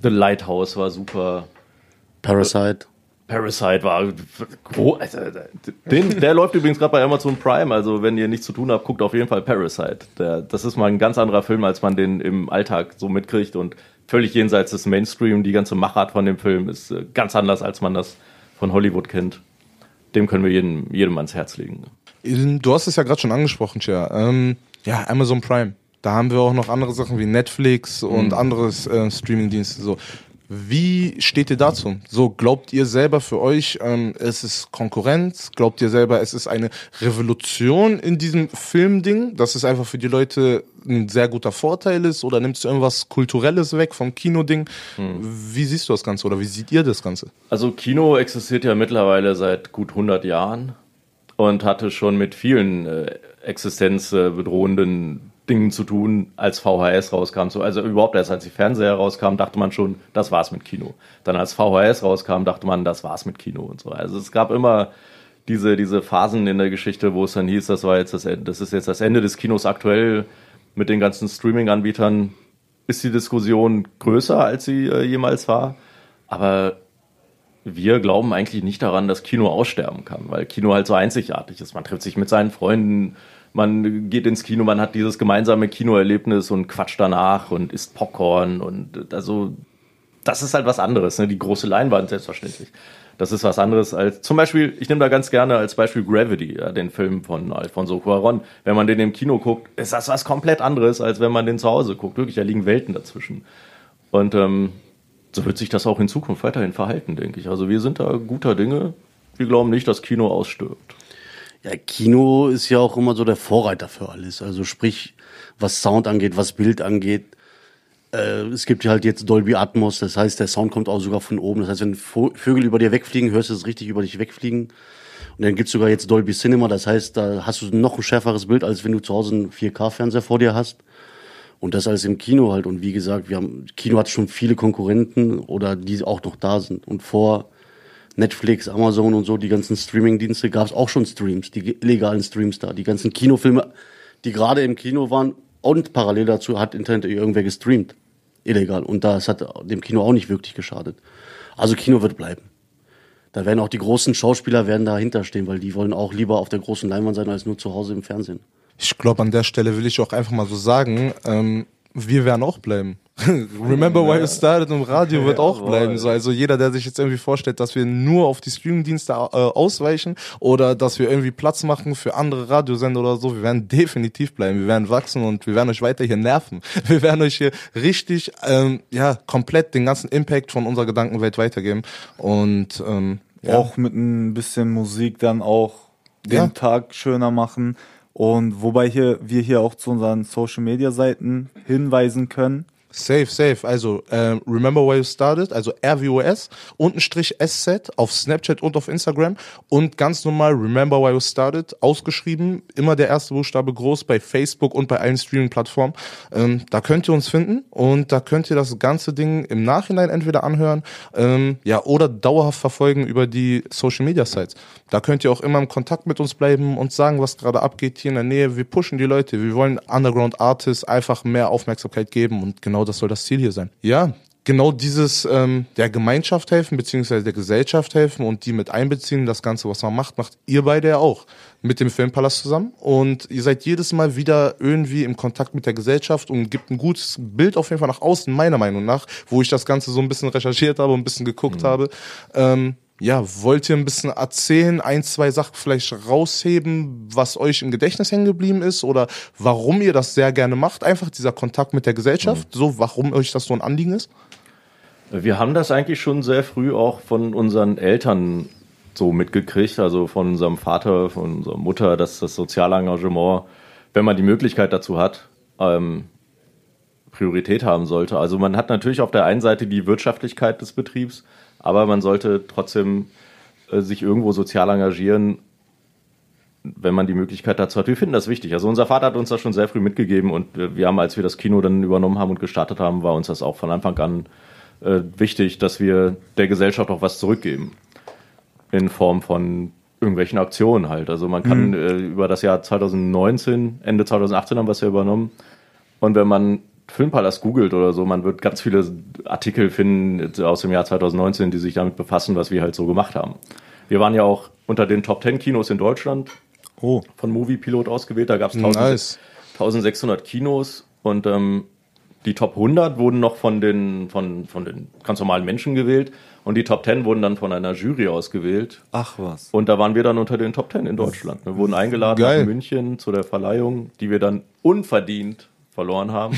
The Lighthouse war super. Parasite. Parasite war also, den, der läuft übrigens gerade bei Amazon Prime, also wenn ihr nichts zu tun habt, guckt auf jeden Fall Parasite. Der, das ist mal ein ganz anderer Film, als man den im Alltag so mitkriegt und völlig jenseits des Mainstream. Die ganze Machart von dem Film ist äh, ganz anders, als man das von Hollywood kennt. Dem können wir jedem, jedem ans Herz legen. Du hast es ja gerade schon angesprochen, Chia. Ähm, ja, Amazon Prime. Da haben wir auch noch andere Sachen wie Netflix und andere äh, Streamingdienste. So. Wie steht ihr dazu? So, glaubt ihr selber für euch, ähm, es ist Konkurrenz? Glaubt ihr selber, es ist eine Revolution in diesem Filmding, dass es einfach für die Leute ein sehr guter Vorteil ist? Oder nimmst du irgendwas Kulturelles weg vom Kinoding? Wie siehst du das Ganze oder wie seht ihr das Ganze? Also Kino existiert ja mittlerweile seit gut 100 Jahren und hatte schon mit vielen äh, existenzbedrohenden Dingen zu tun, als VHS rauskam. So, also überhaupt erst als die Fernseher rauskamen, dachte man schon, das war's mit Kino. Dann als VHS rauskam, dachte man, das war's mit Kino und so. Also es gab immer diese, diese Phasen in der Geschichte, wo es dann hieß, das war jetzt das das ist jetzt das Ende des Kinos aktuell mit den ganzen Streaming-Anbietern. Ist die Diskussion größer, als sie äh, jemals war? Aber wir glauben eigentlich nicht daran, dass Kino aussterben kann, weil Kino halt so einzigartig ist. Man trifft sich mit seinen Freunden, man geht ins Kino, man hat dieses gemeinsame Kinoerlebnis und quatscht danach und isst Popcorn und also das ist halt was anderes, ne? die große Leinwand selbstverständlich. Das ist was anderes als zum Beispiel, ich nehme da ganz gerne als Beispiel Gravity, ja, den Film von Alfonso Cuarón. Wenn man den im Kino guckt, ist das was komplett anderes, als wenn man den zu Hause guckt. Wirklich, da liegen Welten dazwischen. Und ähm, so wird sich das auch in Zukunft weiterhin verhalten, denke ich. Also wir sind da guter Dinge. Wir glauben nicht, dass Kino ausstirbt. Ja, Kino ist ja auch immer so der Vorreiter für alles. Also sprich, was Sound angeht, was Bild angeht. Äh, es gibt ja halt jetzt Dolby Atmos, das heißt, der Sound kommt auch sogar von oben. Das heißt, wenn Vögel über dir wegfliegen, hörst du es richtig über dich wegfliegen. Und dann gibt's sogar jetzt Dolby Cinema, das heißt, da hast du noch ein schärferes Bild, als wenn du zu Hause einen 4K-Fernseher vor dir hast. Und das alles im Kino halt. Und wie gesagt, wir haben, Kino hat schon viele Konkurrenten oder die auch noch da sind. Und vor Netflix, Amazon und so, die ganzen Streaming-Dienste, gab es auch schon Streams, die legalen Streams da. Die ganzen Kinofilme, die gerade im Kino waren und parallel dazu hat Internet irgendwer gestreamt. Illegal. Und das hat dem Kino auch nicht wirklich geschadet. Also Kino wird bleiben. Da werden auch die großen Schauspieler werden dahinter stehen, weil die wollen auch lieber auf der großen Leinwand sein, als nur zu Hause im Fernsehen. Ich glaube, an der Stelle will ich auch einfach mal so sagen, ähm, wir werden auch bleiben. [LAUGHS] Remember why you started im Radio wird auch bleiben. So, also jeder, der sich jetzt irgendwie vorstellt, dass wir nur auf die Streamingdienste äh, ausweichen oder dass wir irgendwie Platz machen für andere Radiosender oder so, wir werden definitiv bleiben. Wir werden wachsen und wir werden euch weiter hier nerven. [LAUGHS] Wir werden euch hier richtig, ähm, ja, komplett den ganzen Impact von unserer Gedankenwelt weitergeben. Und ähm, ja. Auch mit ein bisschen Musik dann auch den Ja. Tag schöner machen. Und wobei hier, wir hier auch zu unseren Social Media Seiten hinweisen können. Safe, safe. Also, ähm, remember where you started, also RWOS, Untenstrich SZ auf Snapchat und auf Instagram und ganz normal remember where you started, ausgeschrieben, immer der erste Buchstabe groß bei Facebook und bei allen Streaming-Plattformen. Ähm, da könnt ihr uns finden und da könnt ihr das ganze Ding im Nachhinein entweder anhören, ähm, ja, oder dauerhaft verfolgen über die Social-Media-Sites. Da könnt ihr auch immer im Kontakt mit uns bleiben und sagen, was gerade abgeht hier in der Nähe. Wir pushen die Leute. Wir wollen Underground-Artists einfach mehr Aufmerksamkeit geben und genau das soll das Ziel hier sein. Ja, genau dieses ähm, der Gemeinschaft helfen, beziehungsweise der Gesellschaft helfen und die mit einbeziehen, das Ganze, was man macht, macht ihr beide ja auch mit dem Filmpalast zusammen. Und ihr seid jedes Mal wieder irgendwie im Kontakt mit der Gesellschaft und gibt ein gutes Bild auf jeden Fall nach außen, meiner Meinung nach, wo ich das Ganze so ein bisschen recherchiert habe und ein bisschen geguckt habe. Ähm, ja, wollt ihr ein bisschen erzählen, ein, zwei Sachen vielleicht rausheben, was euch im Gedächtnis hängen geblieben ist oder warum ihr das sehr gerne macht? Einfach dieser Kontakt mit der Gesellschaft, so warum euch das so ein Anliegen ist? Wir haben das eigentlich schon sehr früh auch von unseren Eltern so mitgekriegt, also von unserem Vater, von unserer Mutter, dass das soziale Engagement, wenn man die Möglichkeit dazu hat, ähm, Priorität haben sollte. Also man hat natürlich auf der einen Seite die Wirtschaftlichkeit des Betriebs, aber man sollte trotzdem äh, sich irgendwo sozial engagieren, wenn man die Möglichkeit dazu hat. Wir finden das wichtig. Also unser Vater hat uns das schon sehr früh mitgegeben und äh, wir haben, als wir das Kino dann übernommen haben und gestartet haben, war uns das auch von Anfang an äh, wichtig, dass wir der Gesellschaft auch was zurückgeben. In Form von irgendwelchen Aktionen halt. Also man kann äh, über das Jahr 2019, Ende 2018 haben wir es ja übernommen. Und wenn man Filmpalast googelt oder so, man wird ganz viele Artikel finden aus dem Jahr 2019, die sich damit befassen, was wir halt so gemacht haben. Wir waren ja auch unter den Top 10 Kinos in Deutschland Oh. von Movie Pilot ausgewählt. Da gab es Nice. 1600 Kinos und ähm, die Top 100 wurden noch von den, von, von den ganz normalen Menschen gewählt und die Top 10 wurden dann von einer Jury ausgewählt. Ach was. Und da waren wir dann unter den Top 10 in Deutschland. Wir wurden eingeladen Geil. nach München zu der Verleihung, die wir dann unverdient verloren haben.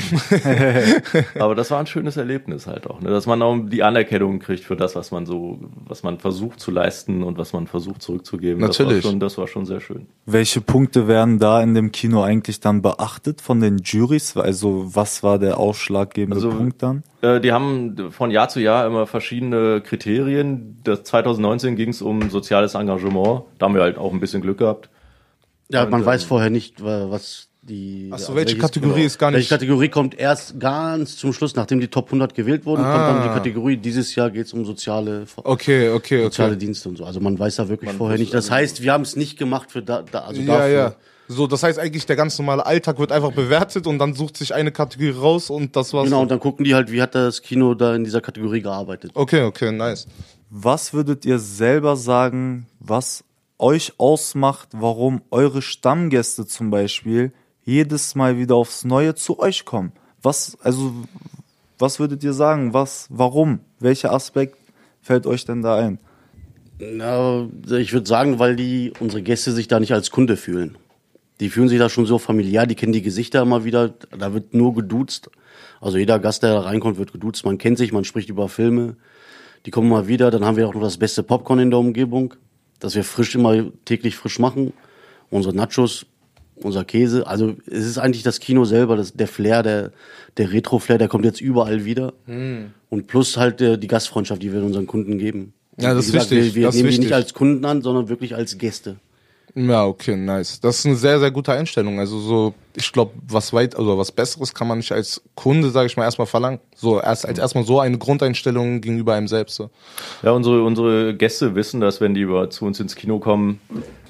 [LAUGHS] Aber das war ein schönes Erlebnis halt auch, ne? dass man auch die Anerkennung kriegt für das, was man so, was man versucht zu leisten und was man versucht zurückzugeben. Natürlich. Das war schon, das war schon sehr schön. Welche Punkte werden da in dem Kino eigentlich dann beachtet von den Juries? Also was war der ausschlaggebende Also- Punkt dann? Äh, die haben von Jahr zu Jahr immer verschiedene Kriterien. Das 2019 ging es um soziales Engagement. Da haben wir halt auch ein bisschen Glück gehabt. Ja, man Und, weiß ähm, vorher nicht, wa- was die. Ach so, also welche welches- Kategorie ist gar Welche nicht. Kategorie kommt erst ganz zum Schluss, nachdem die Top 100 gewählt wurden, kommt dann die Ah. Kategorie. Dieses Jahr geht es um soziale, Okay, okay, soziale okay. Dienste und so. Also man weiß da wirklich Man vorher nicht. Das heißt, wir haben es nicht gemacht für da, da also Ja, dafür. ja. So, das heißt eigentlich, der ganz normale Alltag wird einfach bewertet und dann sucht sich eine Kategorie raus und das war's. Genau, und dann gucken die halt, wie hat das Kino da in dieser Kategorie gearbeitet. Okay, okay, nice. Was würdet ihr selber sagen, was euch ausmacht, warum eure Stammgäste zum Beispiel jedes Mal wieder aufs Neue zu euch kommen? Was, also, was würdet ihr sagen? Was, warum? Welcher Aspekt fällt euch denn da ein? Na, ich würde sagen, weil die unsere Gäste sich da nicht als Kunde fühlen. Die fühlen sich da schon so familiär, die kennen die Gesichter immer wieder, da wird nur geduzt. Also jeder Gast, der da reinkommt, wird geduzt. Man kennt sich, man spricht über Filme. Die kommen mal wieder, dann haben wir auch noch das beste Popcorn in der Umgebung, dass wir frisch immer täglich frisch machen. Unsere Nachos, unser Käse. Also es ist eigentlich das Kino selber, das, der Flair, der, der Retro-Flair, der kommt jetzt überall wieder. Und plus halt äh, die Gastfreundschaft, die wir unseren Kunden geben. Ja, das Wie ist gesagt, wichtig, Wir, wir das ist nehmen die wichtig. nicht als Kunden an, sondern wirklich als Gäste. Ja, okay, nice. Das ist eine sehr, sehr gute Einstellung. Also so, ich glaube, was weit, also was Besseres kann man nicht als Kunde, sage ich mal, erstmal verlangen. So, erst als erstmal so eine Grundeinstellung gegenüber einem selbst. So. Ja, unsere, unsere Gäste wissen, dass wenn die über, zu uns ins Kino kommen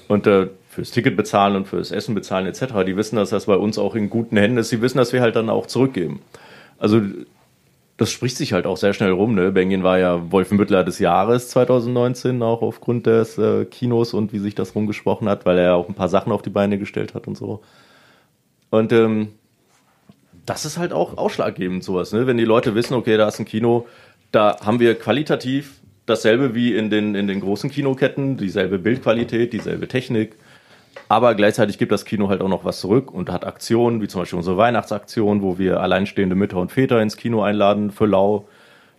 und äh, fürs Ticket bezahlen und fürs Essen bezahlen etc., die wissen, dass das bei uns auch in guten Händen ist. Sie wissen, dass wir halt dann auch zurückgeben. Also das spricht sich halt auch sehr schnell rum. Ne? Belgien war ja Wolfenbüttler des Jahres 2019, auch aufgrund des äh, Kinos und wie sich das rumgesprochen hat, weil er auch ein paar Sachen auf die Beine gestellt hat und so. Und ähm, das ist halt auch ausschlaggebend, sowas, ne? Wenn die Leute wissen, okay, da ist ein Kino, da haben wir qualitativ dasselbe wie in den, in den großen Kinoketten, dieselbe Bildqualität, dieselbe Technik. Aber gleichzeitig gibt das Kino halt auch noch was zurück und hat Aktionen, wie zum Beispiel unsere Weihnachtsaktion, wo wir alleinstehende Mütter und Väter ins Kino einladen für lau,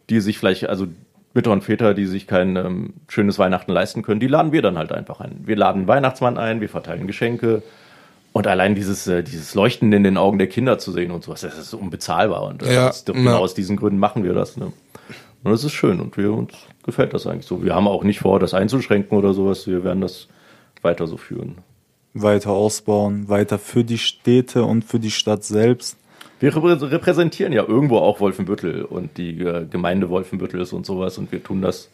die sich vielleicht, also Mütter und Väter, die sich kein ähm, schönes Weihnachten leisten können, die laden wir dann halt einfach ein. Wir laden einen Weihnachtsmann ein, wir verteilen Geschenke. Und allein dieses, äh, dieses Leuchten in den Augen der Kinder zu sehen und sowas, das ist unbezahlbar. Und äh, Ja, genau ja. aus diesen Gründen machen wir das. Ne? Und das ist schön und wir, uns gefällt das eigentlich so. Wir haben auch nicht vor, das einzuschränken oder sowas. Wir werden das weiter so führen. Weiter ausbauen, weiter für die Städte und für die Stadt selbst. Wir reprä- repräsentieren ja irgendwo auch Wolfenbüttel und die Gemeinde Wolfenbüttel ist und sowas und wir tun das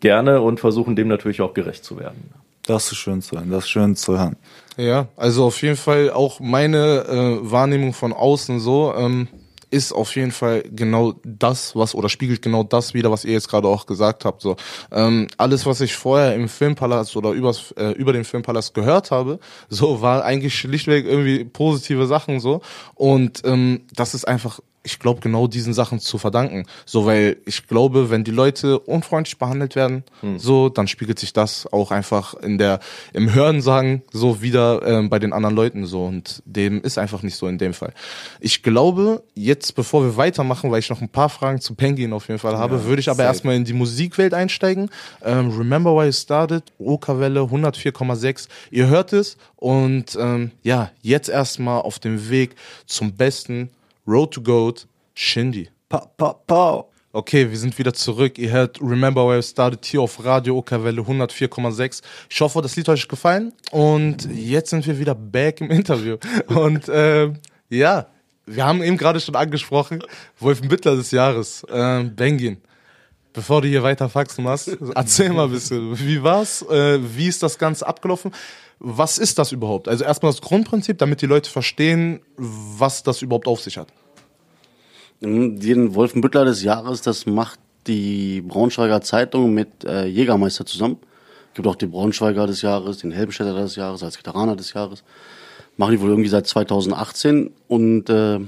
gerne und versuchen dem natürlich auch gerecht zu werden. Das ist schön zu hören, das ist schön zu hören. Ja, also auf jeden Fall auch meine äh, Wahrnehmung von außen so ähm, ist auf jeden Fall genau das, was oder spiegelt genau das wieder, was ihr jetzt gerade auch gesagt habt. So ähm, alles, was ich vorher im Filmpalast oder übers, äh, über den Filmpalast gehört habe, so war eigentlich schlichtweg irgendwie positive Sachen so und ähm, das ist einfach ich glaube, genau diesen Sachen zu verdanken. So, weil ich glaube, wenn die Leute unfreundlich behandelt werden, so, dann spiegelt sich das auch einfach in der, im Hörensagen so wieder ähm, bei den anderen Leuten so. Und dem ist einfach nicht so in dem Fall. Ich glaube, jetzt, bevor wir weitermachen, weil ich noch ein paar Fragen zu Penguin auf jeden Fall habe, würde ich aber safe. erstmal in die Musikwelt einsteigen. Ähm, Remember Why You Started, Okerwelle 104,6. Ihr hört es und ähm, ja, jetzt erstmal auf dem Weg zum besten Road to Goat, Shindy. Pa, pa, pa. Okay, wir sind wieder zurück. Ihr hört Remember Where You Started hier auf Radio Okerwelle 104,6. Ich hoffe, das Lied hat euch gefallen. Und jetzt sind wir wieder back im Interview. [LAUGHS] Und ähm, ja, wir haben eben gerade schon angesprochen, Wolfenbüttler des Jahres, ähm, Bengin. Bevor du hier weiter Faxen machst, erzähl mal ein bisschen, wie war's? Äh, wie ist das Ganze abgelaufen? Was ist das überhaupt? Also erstmal das Grundprinzip, damit die Leute verstehen, was das überhaupt auf sich hat. Den Wolfenbüttler des Jahres, das macht die Braunschweiger Zeitung mit äh, Jägermeister zusammen. Gibt auch den Braunschweiger des Jahres, den Helmstädter des Jahres, als Veteraner des Jahres. Machen die wohl irgendwie seit 2018 und äh,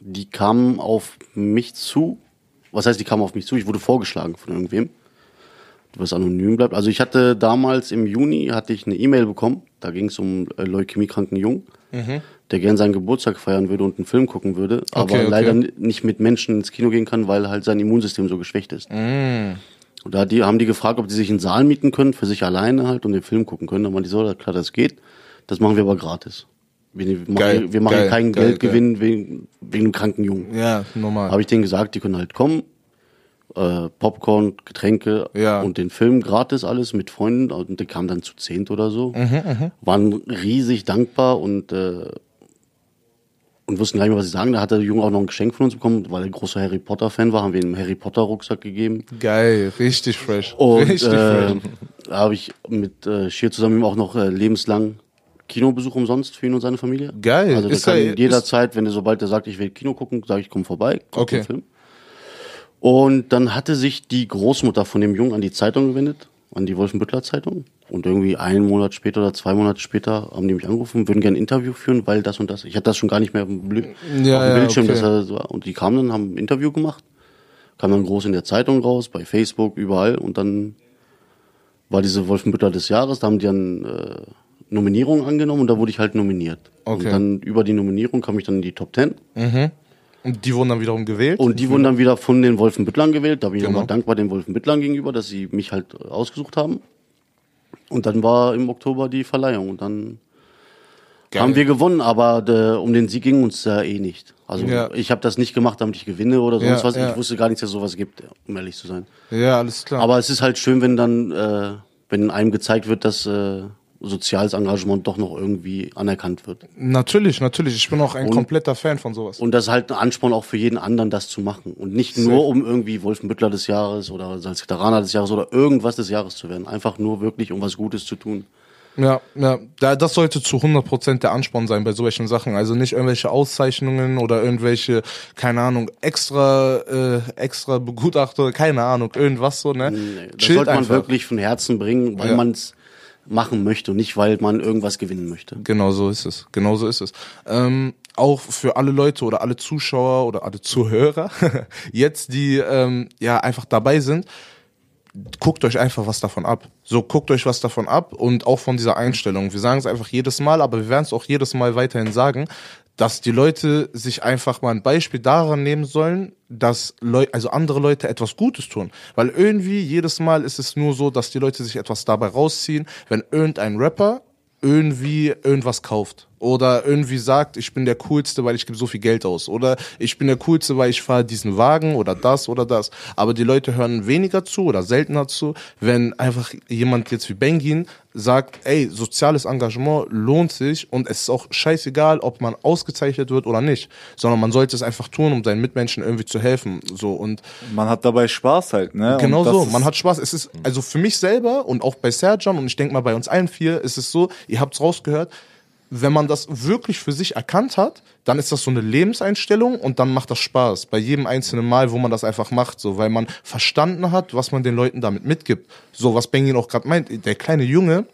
die kamen auf mich zu. Was heißt, die kamen auf mich zu? Ich wurde vorgeschlagen von irgendwem, was anonym bleibt. Also ich hatte damals im Juni hatte ich eine E-Mail bekommen. Da ging es um äh, leukämiekranken Jungen, der gern seinen Geburtstag feiern würde und einen Film gucken würde, aber Okay, okay. leider nicht mit Menschen ins Kino gehen kann, weil halt sein Immunsystem so geschwächt ist. Und da die, haben die gefragt, ob die sich einen Saal mieten können, für sich alleine halt und den Film gucken können. Dann waren die so, klar, das geht. Das machen wir aber gratis. Wir, machen, Geil, wir machen geil, keinen geil, Geldgewinn wegen, wegen einem kranken Jungen. Ja, normal. Habe ich denen gesagt, die können halt kommen, äh, Popcorn, Getränke Ja. und den Film gratis alles mit Freunden und die kamen dann zu zehnt oder so. Mhm, Waren riesig dankbar und äh, und wussten gar nicht mehr, was sie sagen. Da hat der Junge auch noch ein Geschenk von uns bekommen, weil er großer Harry Potter Fan war, haben wir ihm einen Harry Potter Rucksack gegeben. Geil, richtig fresh. Und richtig äh, fresh. da habe ich mit äh, Schier zusammen ihm auch noch äh, lebenslang Kinobesuch umsonst für ihn und seine Familie. Geil. Also der Ist kann ja- jederzeit, wenn er sobald er sagt, ich will Kino gucken, sage ich, komm vorbei, guck Okay. den Film. Und dann hatte sich die Großmutter von dem Jungen an die Zeitung gewendet, an die Wolfenbüttler Zeitung. Und irgendwie einen Monat später oder zwei Monate später haben die mich angerufen, würden gerne ein Interview führen, weil das und das. Ich hatte das schon gar nicht mehr auf dem, Ja, auf dem ja, Bildschirm. okay. Er und die kamen dann, haben ein Interview gemacht, kam dann groß in der Zeitung raus, bei Facebook, überall. Und dann war diese Wolfenbüttler des Jahres, da haben die dann äh, Nominierungen angenommen und da wurde ich halt nominiert. Okay. Und dann über die Nominierung kam ich dann in die Top Ten. Und die wurden dann wiederum gewählt. Und die wurden dann wieder von den Wolfenbüttlern gewählt. Da bin ich Genau. nochmal dankbar den Wolfenbüttlern gegenüber, dass sie mich halt ausgesucht haben. Und dann war im Oktober die Verleihung und dann Geil. haben wir gewonnen, aber äh, um den Sieg ging uns ja eh nicht. Also Ja. ich habe das nicht gemacht, damit ich gewinne oder sonst Ja, was. ja. Ich wusste gar nicht, dass es sowas gibt, um ehrlich zu sein. ja, alles klar. Aber es ist halt schön, wenn dann, äh, wenn einem gezeigt wird, dass äh, soziales Engagement doch noch irgendwie anerkannt wird. natürlich, natürlich. Ich bin auch ein Und- kompletter Fan von sowas. Und das ist halt ein Ansporn auch für jeden anderen, das zu machen. Und nicht nur, um irgendwie Wolfenbüttler des Jahres oder Salzgitteraner des Jahres oder irgendwas des Jahres zu werden. Einfach nur wirklich, um was Gutes zu tun. Ja, ja, da- das sollte zu 100% der Ansporn sein bei solchen Sachen. Also nicht irgendwelche Auszeichnungen oder irgendwelche, keine Ahnung, extra, äh, extra Begutachter, keine Ahnung, irgendwas so, ne? Nee, das Chillt sollte man einfach. wirklich von Herzen bringen, weil Ja. man es machen möchte und nicht, weil man irgendwas gewinnen möchte. Genau so ist es. Genau so ist es. Ähm, auch für alle Leute oder alle Zuschauer oder alle Zuhörer [LAUGHS] jetzt, die ähm, ja einfach dabei sind, guckt euch einfach was davon ab. So, guckt euch was davon ab und auch von dieser Einstellung. Wir sagen es einfach jedes Mal, aber wir werden es auch jedes Mal weiterhin sagen, dass die Leute sich einfach mal ein Beispiel daran nehmen sollen, dass Leu also andere Leute etwas Gutes tun. Weil irgendwie jedes Mal ist es nur so, dass die Leute sich etwas dabei rausziehen, wenn irgendein Rapper irgendwie irgendwas kauft oder irgendwie sagt, ich bin der coolste, weil ich gebe so viel Geld aus oder ich bin der coolste, weil ich fahre diesen Wagen oder das oder das. Aber die Leute hören weniger zu oder seltener zu, wenn einfach jemand jetzt wie Bengin sagt, ey, soziales Engagement lohnt sich und es ist auch scheißegal, ob man ausgezeichnet wird oder nicht, sondern man sollte es einfach tun, um seinen Mitmenschen irgendwie zu helfen, so und man hat dabei Spaß halt, ne? Genau so, man hat Spaß. Es ist also für mich selber und auch bei Serjan und ich denke mal bei uns allen vier ist es so, ihr habt's rausgehört, wenn man das wirklich für sich erkannt hat, dann ist das so eine Lebenseinstellung und dann macht das Spaß. Bei jedem einzelnen Mal, wo man das einfach macht, so, weil man verstanden hat, was man den Leuten damit mitgibt. So, was Benjamin auch gerade meint, der kleine Junge,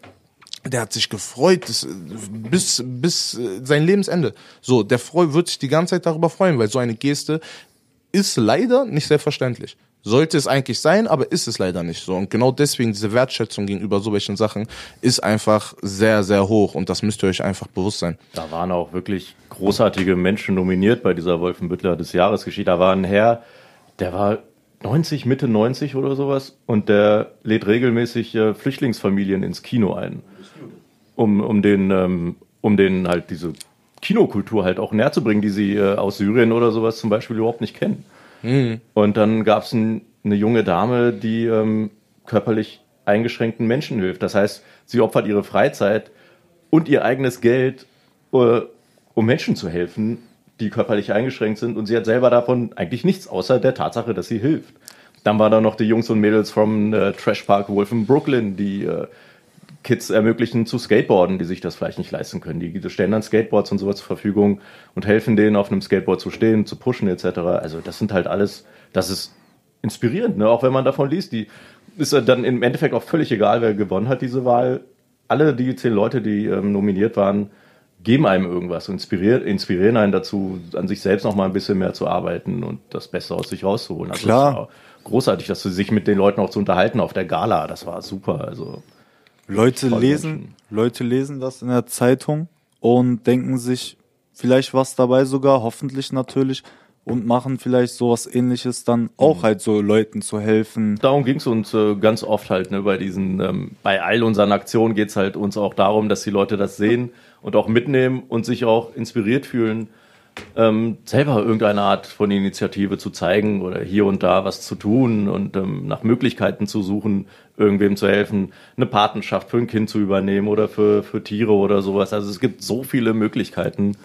der hat sich gefreut das, bis, bis äh, sein Lebensende. So, der freu, wird sich die ganze Zeit darüber freuen, weil so eine Geste ist leider nicht selbstverständlich. Sollte es eigentlich sein, aber ist es leider nicht so. Und genau deswegen diese Wertschätzung gegenüber so welchen Sachen ist einfach sehr, sehr hoch und das müsst ihr euch einfach bewusst sein. Da waren auch wirklich großartige Menschen nominiert bei dieser Wolfenbüttler des Jahresgeschichte. Da war ein Herr, der war 90, Mitte 90 oder sowas und der lädt regelmäßig äh, Flüchtlingsfamilien ins Kino ein, um, um den, ähm, um denen halt diese Kinokultur halt auch näher zu bringen, die sie äh, aus Syrien oder sowas zum Beispiel überhaupt nicht kennen. Mhm. Und dann gab es ein, eine junge Dame, die ähm, körperlich eingeschränkten Menschen hilft. Das heißt, sie opfert ihre Freizeit und ihr eigenes Geld, äh, um Menschen zu helfen, die körperlich eingeschränkt sind. Und sie hat selber davon eigentlich nichts, außer der Tatsache, dass sie hilft. Dann waren da noch die Jungs und Mädels vom äh, Trash Park Wolf in Brooklyn, die äh, Kids ermöglichen zu Skateboarden, die sich das vielleicht nicht leisten können. Die stellen dann Skateboards und sowas zur Verfügung und helfen denen, auf einem Skateboard zu stehen, zu pushen etc. Also das sind halt alles, das ist inspirierend, ne? auch wenn man davon liest. Die ist dann im Endeffekt auch völlig egal, wer gewonnen hat diese Wahl. Alle die zehn Leute, die ähm, nominiert waren, geben einem irgendwas, inspirieren, inspirieren einen dazu, an sich selbst noch mal ein bisschen mehr zu arbeiten und das Beste aus sich rauszuholen. Also Klar. großartig, dass du sich mit den Leuten auch zu unterhalten auf der Gala. Das war super. Also Leute lesen, Leute lesen das in der Zeitung und denken sich vielleicht was dabei sogar, hoffentlich natürlich, und machen vielleicht sowas ähnliches dann auch mhm. halt so Leuten zu helfen. Darum ging es uns äh, ganz oft halt, ne, bei diesen, ähm, bei all unseren Aktionen geht es halt uns auch darum, dass die Leute das sehen und auch mitnehmen und sich auch inspiriert fühlen, ähm, selber irgendeine Art von Initiative zu zeigen oder hier und da was zu tun und ähm, nach Möglichkeiten zu suchen, irgendwem zu helfen, eine Patenschaft für ein Kind zu übernehmen oder für, für Tiere oder sowas. Also es gibt so viele Möglichkeiten,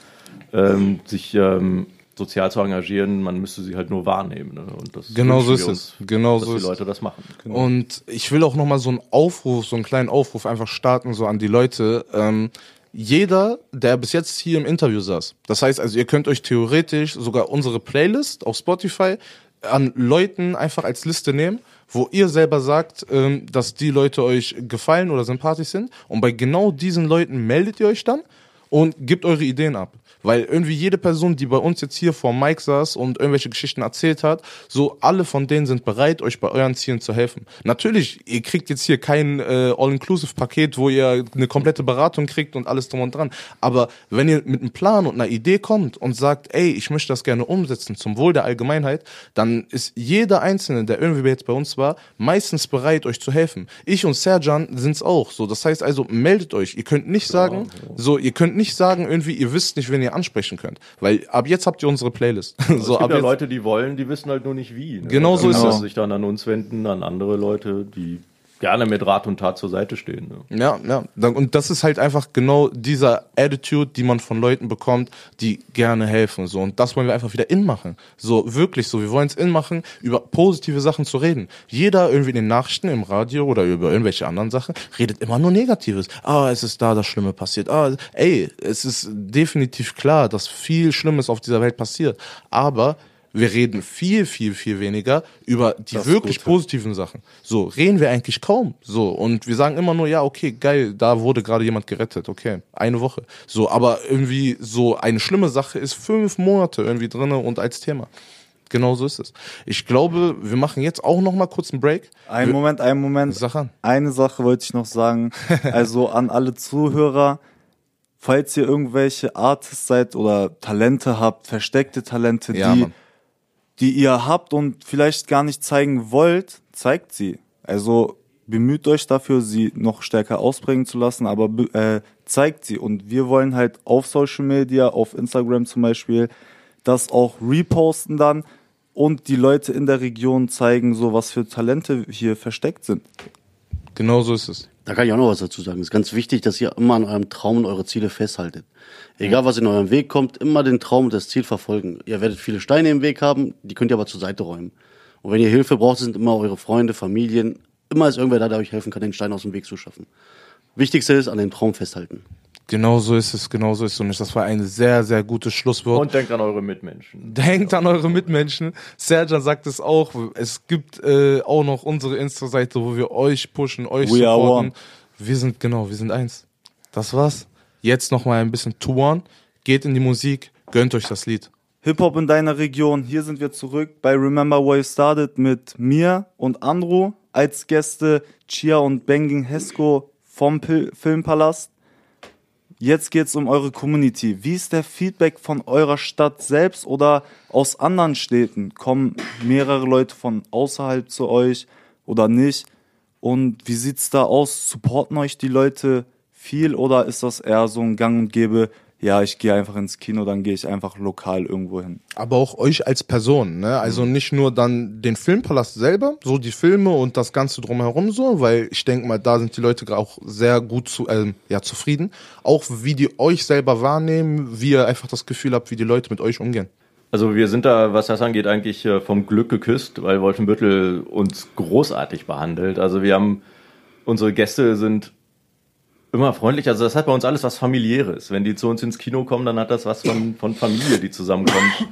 ähm, sich ähm, sozial zu engagieren, man müsste sie halt nur wahrnehmen. Ne? Und das genau so ist es. Genau dass so die Leute das machen. Genau. Und ich will auch nochmal so einen Aufruf, so einen kleinen Aufruf einfach starten, so an die Leute. Ähm, jeder, der bis jetzt hier im Interview saß. Das heißt also, ihr könnt euch theoretisch sogar unsere Playlist auf Spotify an Leuten einfach als Liste nehmen, wo ihr selber sagt, ähm, dass die Leute euch gefallen oder sympathisch sind. Und bei genau diesen Leuten meldet ihr euch dann und gebt eure Ideen ab. Weil irgendwie jede Person, die bei uns jetzt hier vor Mike saß und irgendwelche Geschichten erzählt hat, so alle von denen sind bereit, euch bei euren Zielen zu helfen. Natürlich, ihr kriegt jetzt hier kein äh, All-Inclusive-Paket, wo ihr eine komplette Beratung kriegt und alles drum und dran. Aber wenn ihr mit einem Plan und einer Idee kommt und sagt, ey, ich möchte das gerne umsetzen zum Wohl der Allgemeinheit, dann ist jeder Einzelne, der irgendwie jetzt bei uns war, meistens bereit, euch zu helfen. Ich und Serjan sind's auch. So, das heißt also, meldet euch. Ihr könnt nicht sagen, so, ihr könnt nicht sagen, irgendwie, ihr wisst nicht, wenn ihr ansprechen könnt. Weil ab jetzt habt ihr unsere Playlist. [LAUGHS] Also so, es gibt ja Leute, die wollen, die wissen halt nur nicht wie. Ne? Genau so ist es. sich dann an uns wenden, an andere Leute, die gerne mit Rat und Tat zur Seite stehen. Ne? Ja, ja. Und das ist halt einfach genau dieser Attitude, die man von Leuten bekommt, die gerne helfen. So. Und das wollen wir einfach wieder in machen. So, wirklich so. Wir wollen es in machen, über positive Sachen zu reden. Jeder irgendwie in den Nachrichten, im Radio oder über irgendwelche anderen Sachen, redet immer nur Negatives. Ah, es ist da das Schlimme passiert. Ah, ey, es ist definitiv klar, dass viel Schlimmes auf dieser Welt passiert. Aber Wir reden viel, viel, viel weniger über die Das wirklich positiven Sachen. So, reden wir eigentlich kaum. So, und wir sagen immer nur, ja, okay, geil, da wurde gerade jemand gerettet, okay, eine Woche. So, aber irgendwie so eine schlimme Sache ist fünf Monate irgendwie drinne und als Thema. Genau so ist es. Ich glaube, wir machen jetzt auch noch mal kurz einen Break. Ein Moment, ein Moment. An. Eine Sache wollte ich noch sagen. [LAUGHS] Also an alle Zuhörer, falls ihr irgendwelche Artists seid oder Talente habt, versteckte Talente, Ja, die, Mann. Die ihr habt und vielleicht gar nicht zeigen wollt, zeigt sie. Also bemüht euch dafür, sie noch stärker ausprägen zu lassen, aber be- äh, zeigt sie. Und wir wollen halt auf Social Media, auf Instagram zum Beispiel, das auch reposten dann und die Leute in der Region zeigen, so was für Talente hier versteckt sind. Genau so ist es. Da kann ich auch noch was dazu sagen. Es ist ganz wichtig, dass ihr immer an eurem Traum und eure Ziele festhaltet. Egal, was in eurem Weg kommt, immer den Traum und das Ziel verfolgen. Ihr werdet viele Steine im Weg haben, die könnt ihr aber zur Seite räumen. Und wenn ihr Hilfe braucht, sind immer eure Freunde, Familien. Immer ist irgendwer da, der euch helfen kann, den Stein aus dem Weg zu schaffen. Wichtigste ist, an den Traum festhalten. Genau so ist es, genau so ist es. Und das war ein sehr, sehr gutes Schlusswort. Und denkt an eure Mitmenschen. Denkt an eure Mitmenschen. Serjan sagt es auch. Es gibt äh, auch noch unsere Insta-Seite, wo wir euch pushen, euch We are supporten. one. Wir sind, genau, wir sind eins. Das war's. Jetzt noch mal ein bisschen touren. Geht in die Musik, gönnt euch das Lied. Hip-Hop in deiner Region. Hier sind wir zurück bei Remember Where You Started mit mir und Andro als Gäste Chia und Benging Hesko vom Pil Filmpalast. Jetzt geht's um eure Community. Wie ist der Feedback von eurer Stadt selbst oder aus anderen Städten? Kommen mehrere Leute von außerhalb zu euch oder nicht? Und wie sieht's da aus? Supporten euch die Leute viel oder ist das eher so ein Gang und Gäbe? Ja, ich gehe einfach ins Kino, dann gehe ich einfach lokal irgendwo hin. aber auch euch als Person, ne? Also nicht nur dann den Filmpalast selber, so die Filme und das Ganze drumherum so, weil ich denke mal, da sind die Leute auch sehr gut zu, ähm, ja, zufrieden. Auch wie die euch selber wahrnehmen, wie ihr einfach das Gefühl habt, wie die Leute mit euch umgehen. Also wir sind da, was das angeht, eigentlich äh, vom Glück geküsst, weil Wolfenbüttel uns großartig behandelt. Also wir haben, unsere Gäste sind immer freundlich. Also das hat bei uns alles was familiäres. Wenn die zu uns ins Kino kommen, dann hat das was von, von Familie, die zusammenkommt.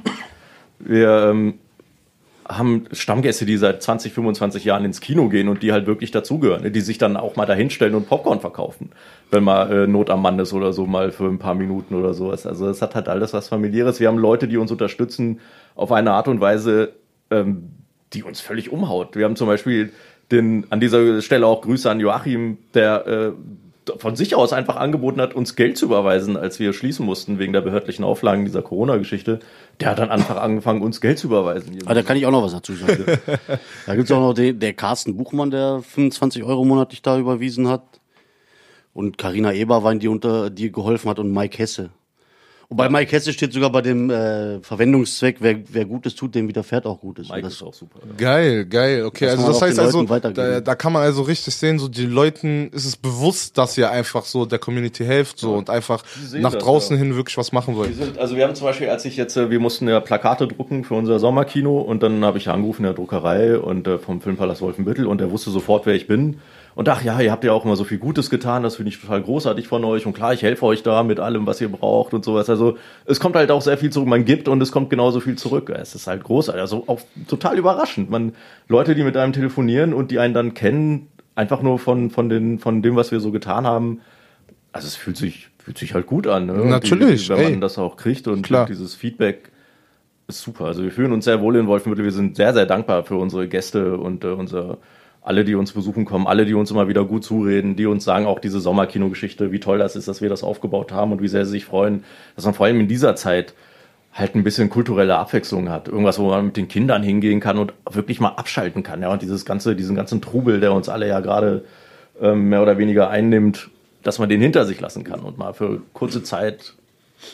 Wir ähm, haben Stammgäste, die seit 20, 25 Jahren ins Kino gehen und die halt wirklich dazugehören, ne? die sich dann auch mal dahinstellen und Popcorn verkaufen, wenn mal äh, Not am Mann ist oder so, mal für ein paar Minuten oder sowas. Also es hat halt alles was familiäres. Wir haben Leute, die uns unterstützen auf eine Art und Weise, ähm, die uns völlig umhaut. Wir haben zum Beispiel den, an dieser Stelle auch Grüße an Joachim, der äh, von sich aus einfach angeboten hat, uns Geld zu überweisen, als wir schließen mussten wegen der behördlichen Auflagen dieser Corona-Geschichte. Der hat dann einfach angefangen, uns Geld zu überweisen. Aber da kann ich auch noch was dazu sagen. [LAUGHS] da gibt's auch noch den, der Carsten Buchmann, der 25 Euro monatlich da überwiesen hat. Und Karina Eberwein, die unter die geholfen hat, und Mike Hesse. Und bei Mike Hesse steht sogar bei dem äh, Verwendungszweck, wer, wer Gutes tut, dem widerfährt auch Gutes. Mike das, ist auch super. Geil, geil. Okay, Das also kann man das heißt also, da, da kann man also richtig sehen, so die Leuten ist es bewusst, dass ihr einfach so der Community helft so und einfach nach das, draußen ja. hin wirklich was machen Wir wollt. sind, also wir haben zum Beispiel, als ich jetzt, äh, wir mussten ja Plakate drucken für unser Sommerkino und dann habe ich angerufen in der Druckerei und äh, vom Filmpalast Wolfenbüttel und der wusste sofort, wer ich bin. Und ach ja, ihr habt ja auch immer so viel Gutes getan, das finde ich total großartig von euch und klar, ich helfe euch da mit allem, was ihr braucht und sowas. Also es kommt halt auch sehr viel zurück, man gibt und es kommt genauso viel zurück. Es ist halt großartig, also auch total überraschend. Man, Leute, die mit einem telefonieren und die einen dann kennen, einfach nur von, von, den, von dem, was wir so getan haben, also es fühlt sich, fühlt sich halt gut an. Ne? Natürlich, die, wenn ey. man das auch kriegt und Klar. dieses Feedback ist super. Also wir fühlen uns sehr wohl in Wolfenbüttel. Wir sind sehr, sehr dankbar für unsere Gäste und äh, unser, alle, die uns besuchen kommen, alle, die uns immer wieder gut zureden, die uns sagen auch diese Sommerkinogeschichte, wie toll das ist, dass wir das aufgebaut haben und wie sehr sie sich freuen, dass man vor allem in dieser Zeit halt ein bisschen kulturelle Abwechslung hat. Irgendwas, wo man mit den Kindern hingehen kann und wirklich mal abschalten kann. Ja, und dieses ganze, diesen ganzen Trubel, der uns alle ja gerade ähm, mehr oder weniger einnimmt, dass man den hinter sich lassen kann und mal für kurze Zeit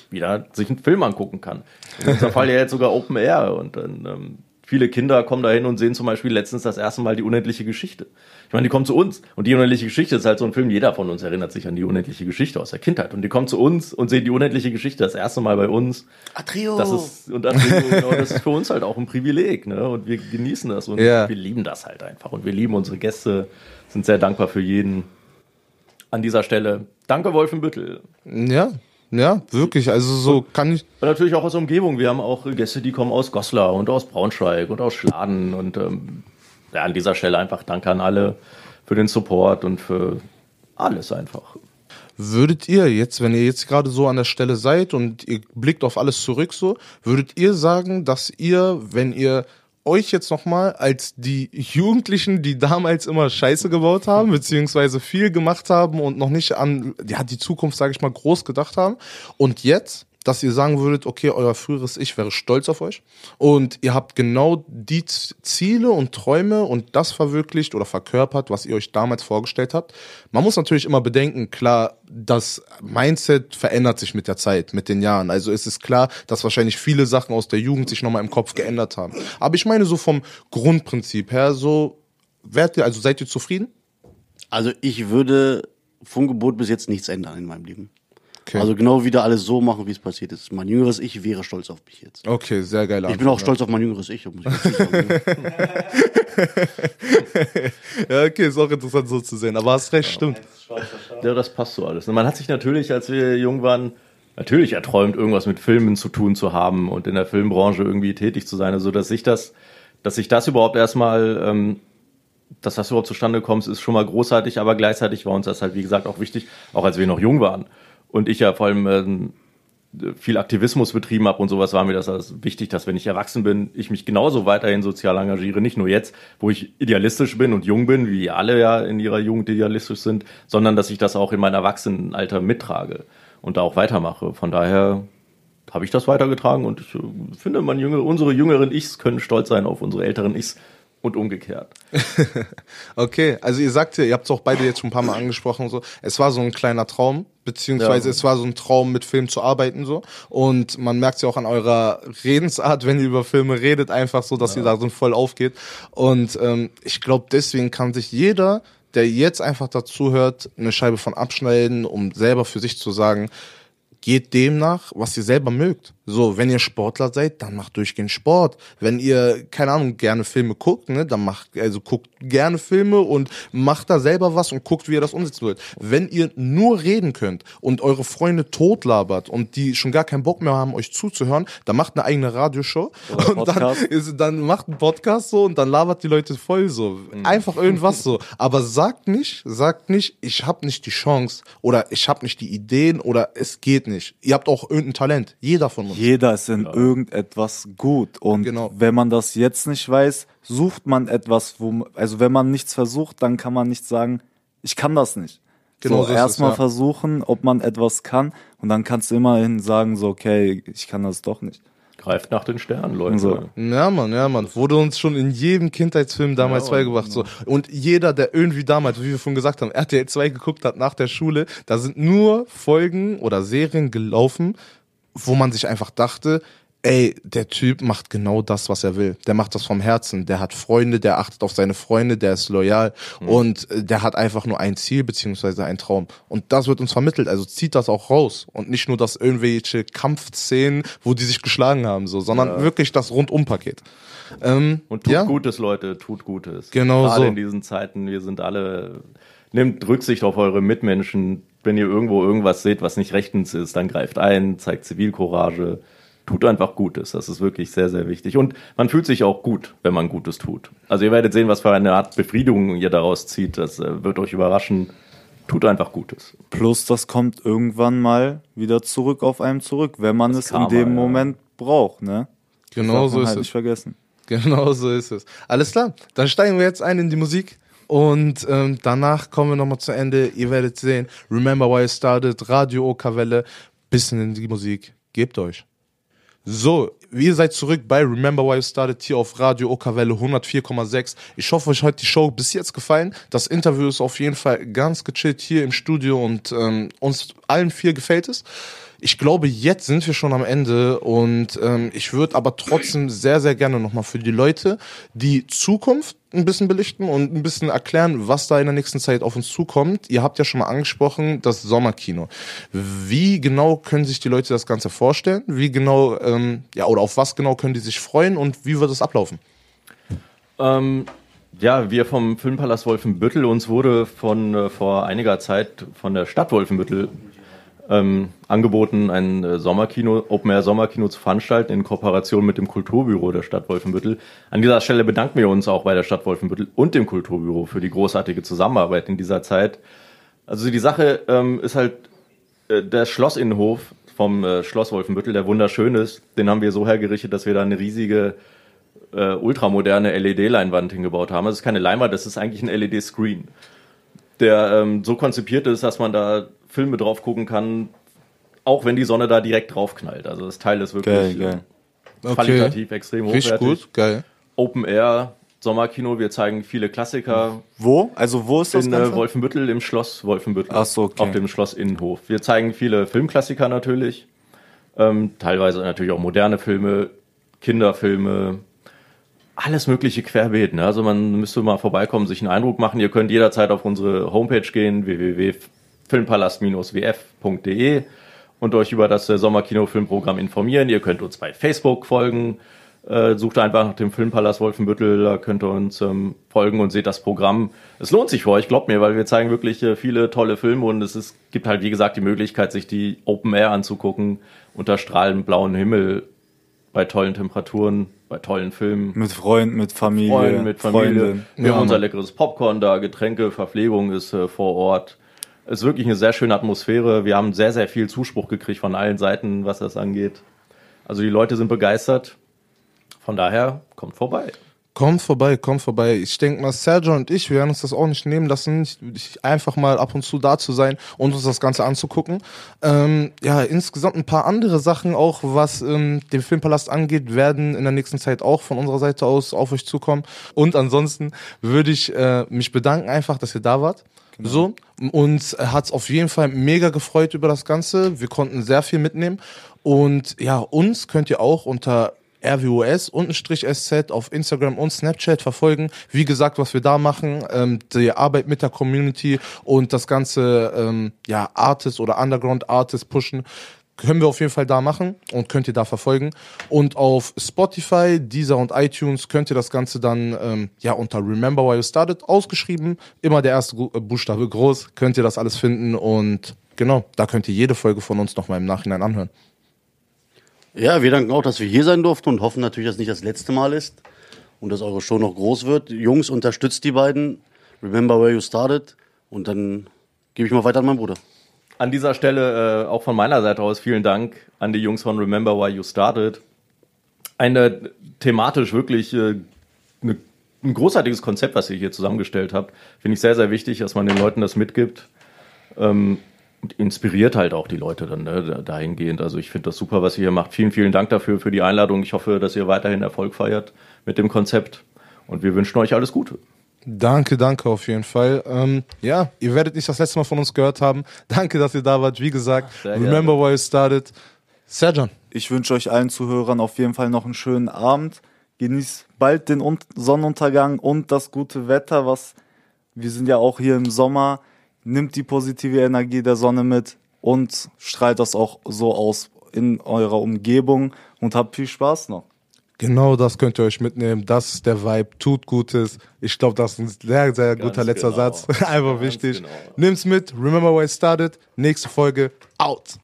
wieder sich einen Film angucken kann. In unserem Fall ja jetzt sogar Open Air und dann ähm, viele Kinder kommen da hin und sehen zum Beispiel letztens das erste Mal die unendliche Geschichte. Ich meine, die kommen zu uns und die unendliche Geschichte ist halt so ein Film, jeder von uns erinnert sich an die unendliche Geschichte aus der Kindheit und die kommen zu uns und sehen die unendliche Geschichte das erste Mal bei uns. Atrio! Das ist, und das, genau, das ist für uns halt auch ein Privileg, ne? Und wir genießen das und Ja. wir lieben das halt einfach. Und wir lieben unsere Gäste, sind sehr dankbar für jeden. An dieser Stelle, danke Wolfenbüttel. Ja, Ja, wirklich. Also so kann ich. Und natürlich auch aus der Umgebung. Wir haben auch Gäste, die kommen aus Goslar und aus Braunschweig und aus Schladen. Und ähm, ja, an dieser Stelle einfach Danke an alle für den Support und für alles einfach. Würdet ihr jetzt, wenn ihr jetzt gerade so an der Stelle seid und ihr blickt auf alles zurück so, würdet ihr sagen, dass ihr, wenn ihr euch jetzt nochmal als die Jugendlichen, die damals immer Scheiße gebaut haben, beziehungsweise viel gemacht haben und noch nicht an ja, die Zukunft, sage ich mal, groß gedacht haben. Und jetzt dass ihr sagen würdet, okay, euer früheres Ich wäre stolz auf euch und ihr habt genau die Ziele und Träume und das verwirklicht oder verkörpert, was ihr euch damals vorgestellt habt. Man muss natürlich immer bedenken, klar, das Mindset verändert sich mit der Zeit, mit den Jahren. Also es ist klar, dass wahrscheinlich viele Sachen aus der Jugend sich nochmal im Kopf geändert haben. Aber ich meine so vom Grundprinzip her, so, werdet ihr, also seid ihr zufrieden? Also ich würde vom Gebot bis jetzt nichts ändern in meinem Leben. Okay. Also genau wieder alles so machen, wie es passiert ist. Mein jüngeres Ich wäre stolz auf mich jetzt. Okay, sehr geil. Ich bin auch stolz auf mein jüngeres Ich. Muss ich sagen. [LAUGHS] ja, okay, ist auch interessant so zu sehen. Aber hast recht, stimmt. Ja, das passt so alles. Und man hat sich natürlich, als wir jung waren, natürlich erträumt, irgendwas mit Filmen zu tun zu haben und in der Filmbranche irgendwie tätig zu sein. Also, dass sich das, dass sich das überhaupt erstmal, ähm, dass das überhaupt zustande kommt, ist schon mal großartig, aber gleichzeitig war uns das halt, wie gesagt, auch wichtig, auch als wir noch jung waren und ich ja vor allem ähm, viel Aktivismus betrieben habe und sowas, war mir das also wichtig, dass wenn ich erwachsen bin, ich mich genauso weiterhin sozial engagiere. Nicht nur jetzt, wo ich idealistisch bin und jung bin, wie alle ja in ihrer Jugend idealistisch sind, sondern dass ich das auch in meinem Erwachsenenalter mittrage und da auch weitermache. Von daher habe ich das weitergetragen und ich äh, finde, man jüngere, unsere jüngeren Ichs können stolz sein auf unsere älteren Ichs, und umgekehrt. [LAUGHS] okay, also ihr sagt ja, ihr habt es auch beide jetzt schon ein paar Mal angesprochen, so, es war so ein kleiner Traum, beziehungsweise ja. es war so ein Traum, mit Film zu arbeiten, so. Und man merkt es ja auch an eurer Redensart, [LAUGHS] wenn ihr über Filme redet, einfach so, dass ja. ihr da so voll aufgeht. Und ähm, ich glaube, deswegen kann sich jeder, der jetzt einfach dazu hört, eine Scheibe von abschneiden, um selber für sich zu sagen, geht dem nach, was ihr selber mögt. So, wenn ihr Sportler seid, dann macht durchgehend Sport. Wenn ihr, keine Ahnung, gerne Filme guckt, ne, dann macht, also guckt gerne Filme und macht da selber was und guckt, wie ihr das umsetzen wollt. Wenn ihr nur reden könnt und eure Freunde totlabert und die schon gar keinen Bock mehr haben, euch zuzuhören, dann macht eine eigene Radioshow Oder [LAUGHS] und dann, ist, dann macht einen Podcast so und dann labert die Leute voll so. Mhm. Einfach irgendwas so. Aber sagt nicht, sagt nicht, ich habe nicht die Chance oder ich habe nicht die Ideen oder es geht nicht. Ihr habt auch irgendein Talent. Jeder von uns. Jeder ist in ja. irgendetwas gut. Und genau. wenn man das jetzt nicht weiß, sucht man etwas, wo, also wenn man nichts versucht, dann kann man nicht sagen, ich kann das nicht. Genau, so, erstmal ja. versuchen, ob man etwas kann und dann kannst du immerhin sagen, so, okay, ich kann das doch nicht. Greift nach den Sternen, Leute. So. Ja, Mann, ja, Mann. Wurde uns schon in jedem Kindheitsfilm damals ja, beigebracht. So. Und jeder, der irgendwie damals, wie wir schon gesagt haben, RTL 2 geguckt hat nach der Schule, da sind nur Folgen oder Serien gelaufen, wo man sich einfach dachte, ey, der Typ macht genau das, was er will. Der macht das vom Herzen. Der hat Freunde, der achtet auf seine Freunde, der ist loyal mhm. und äh, der hat einfach nur ein Ziel beziehungsweise ein Traum. Und das wird uns vermittelt. Also zieht das auch raus und nicht nur das irgendwelche Kampfszenen, wo die sich geschlagen haben, so, sondern ja. wirklich das Rundumpaket. Ähm, und tut ja. Gutes, Leute, tut Gutes. Genau Gerade so. in diesen Zeiten, wir sind alle, nehmt Rücksicht auf eure Mitmenschen. Wenn ihr irgendwo irgendwas seht, was nicht rechtens ist, dann greift ein, zeigt Zivilcourage tut einfach Gutes. Das ist wirklich sehr, sehr wichtig. Und man fühlt sich auch gut, wenn man Gutes tut. Also ihr werdet sehen, was für eine Art Befriedigung ihr daraus zieht. Das äh, wird euch überraschen. Tut einfach Gutes. Plus, das kommt irgendwann mal wieder zurück auf einem zurück, wenn man das es Karma, in dem ja. Moment braucht, ne? Genau so ist halt es. Nicht vergessen. Genau so ist es. Alles klar, dann steigen wir jetzt ein in die Musik. Und ähm, danach kommen wir nochmal zu Ende. Ihr werdet sehen, Remember Why It Started, Radio Okawelle, bisschen in die Musik. Gebt euch. So, ihr seid zurück bei Remember Why You Started hier auf Radio Okawelle 104,6. Ich hoffe, euch hat die Show bis jetzt gefallen. Das Interview ist auf jeden Fall ganz gechillt hier im Studio und ähm, uns allen vier gefällt es. Ich glaube, jetzt sind wir schon am Ende und ähm, ich würde aber trotzdem sehr, sehr gerne nochmal für die Leute die Zukunft ein bisschen belichten und ein bisschen erklären, was da in der nächsten Zeit auf uns zukommt. Ihr habt ja schon mal angesprochen, das Sommerkino. Wie genau können sich die Leute das Ganze vorstellen? Wie genau, ähm, ja, oder auf was genau können die sich freuen und wie wird es ablaufen? Ähm, ja, wir vom Filmpalast Wolfenbüttel, uns wurde von äh, vor einiger Zeit von der Stadt Wolfenbüttel ähm, angeboten, ein äh, Sommerkino, Open-Air-Sommerkino zu veranstalten in Kooperation mit dem Kulturbüro der Stadt Wolfenbüttel. An dieser Stelle bedanken wir uns auch bei der Stadt Wolfenbüttel und dem Kulturbüro für die großartige Zusammenarbeit in dieser Zeit. Also die Sache ähm, ist halt, äh, der Schlossinnenhof vom äh, Schloss Wolfenbüttel, der wunderschön ist, den haben wir so hergerichtet, dass wir da eine riesige äh, ultramoderne LED-Leinwand hingebaut haben. Das ist keine Leinwand, das ist eigentlich ein LED-Screen, der ähm, so konzipiert ist, dass man da Filme drauf gucken kann, auch wenn die Sonne da direkt drauf knallt. Also das Teil ist wirklich Geil, geil. äh, qualitativ extrem Richtig hochwertig. gut, geil. Open Air, Sommerkino, wir zeigen viele Klassiker Wo? Also wo ist das in äh, Ganze? Wolfenbüttel im Schloss Wolfenbüttel. Ach so, okay. Auf dem Schloss Innenhof. Wir zeigen viele Filmklassiker natürlich. Ähm, teilweise natürlich auch moderne Filme, Kinderfilme, alles mögliche querbeet. Ne? Also man müsste mal vorbeikommen, sich einen Eindruck machen. Ihr könnt jederzeit auf unsere Homepage gehen, www.filmpalast-wf.de und euch über das äh, Sommerkino-Filmprogramm informieren. Ihr könnt uns bei Facebook folgen. Äh, sucht einfach nach dem Filmpalast Wolfenbüttel, da könnt ihr uns ähm, folgen und seht das Programm. Es lohnt sich für euch, glaubt mir, weil wir zeigen wirklich äh, viele tolle Filme und es ist, gibt halt, wie gesagt, die Möglichkeit, sich die Open Air anzugucken, unter strahlendem blauen Himmel, bei tollen Temperaturen, bei tollen Filmen. Mit Freunden, mit Familie. Freunden, mit Familie. Freundin. Wir Ja, haben unser leckeres Popcorn da, Getränke, Verpflegung ist äh, vor Ort. Es ist wirklich eine sehr schöne Atmosphäre. Wir haben sehr, sehr viel Zuspruch gekriegt von allen Seiten, was das angeht. Also die Leute sind begeistert. Von daher, kommt vorbei. Kommt vorbei, kommt vorbei. Ich denke mal, Sergio und ich, wir werden uns das auch nicht nehmen lassen, nicht- einfach mal ab und zu da zu sein und uns das Ganze anzugucken. Ähm, ja, insgesamt ein paar andere Sachen auch, was ähm, den Filmpalast angeht, werden in der nächsten Zeit auch von unserer Seite aus auf euch zukommen. Und ansonsten würde ich äh, mich bedanken einfach, dass ihr da wart. So, uns hat's auf jeden Fall mega gefreut über das Ganze. Wir konnten sehr viel mitnehmen. Und ja, uns könnt ihr auch unter RWOS untenstrich SZ auf Instagram und Snapchat verfolgen. Wie gesagt, was wir da machen, ähm, die Arbeit mit der Community und das ganze ähm, ja, Artist oder Underground Artist pushen, können wir auf jeden Fall da machen und könnt ihr da verfolgen. Und auf Spotify, Deezer und iTunes könnt ihr das Ganze dann ähm, ja unter Remember Why You Started ausgeschrieben, immer der erste äh, Buchstabe groß, könnt ihr das alles finden und genau, da könnt ihr jede Folge von uns nochmal im Nachhinein anhören. Ja, wir danken auch, dass wir hier sein durften und hoffen natürlich, dass es nicht das letzte Mal ist und dass eure Show noch groß wird. Jungs, unterstützt die beiden. Remember where you started. Und dann gebe ich mal weiter an meinen Bruder. An dieser Stelle äh, auch von meiner Seite aus vielen Dank an die Jungs von Remember Why You Started. Eine thematisch wirklich äh, eine, ein großartiges Konzept, was ihr hier zusammengestellt habt. Finde ich sehr, sehr wichtig, dass man den Leuten das mitgibt. Ähm, inspiriert halt auch die Leute dann ne, dahingehend. Also ich finde das super, was ihr hier macht. Vielen, vielen Dank dafür, für die Einladung. Ich hoffe, dass ihr weiterhin Erfolg feiert mit dem Konzept. Und wir wünschen euch alles Gute. Danke, danke auf jeden Fall. Ähm, ja, ihr werdet nicht das letzte Mal von uns gehört haben. Danke, dass ihr da wart. Wie gesagt, gerne. remember why you started. Serjan. Ich wünsche euch allen Zuhörern auf jeden Fall noch einen schönen Abend. Genießt bald den Un Sonnenuntergang und das gute Wetter, was wir sind ja auch hier im Sommer. Nimmt die positive Energie der Sonne mit und strahlt das auch so aus in eurer Umgebung und habt viel Spaß noch. Genau das könnt ihr euch mitnehmen. Das ist der Vibe. Tut Gutes. Ich glaube, das ist ein sehr, sehr guter letzter genau. Satz. [LAUGHS] Einfach Ganz wichtig. genau. Nimm's mit. Remember why you started. Nächste Folge. Out.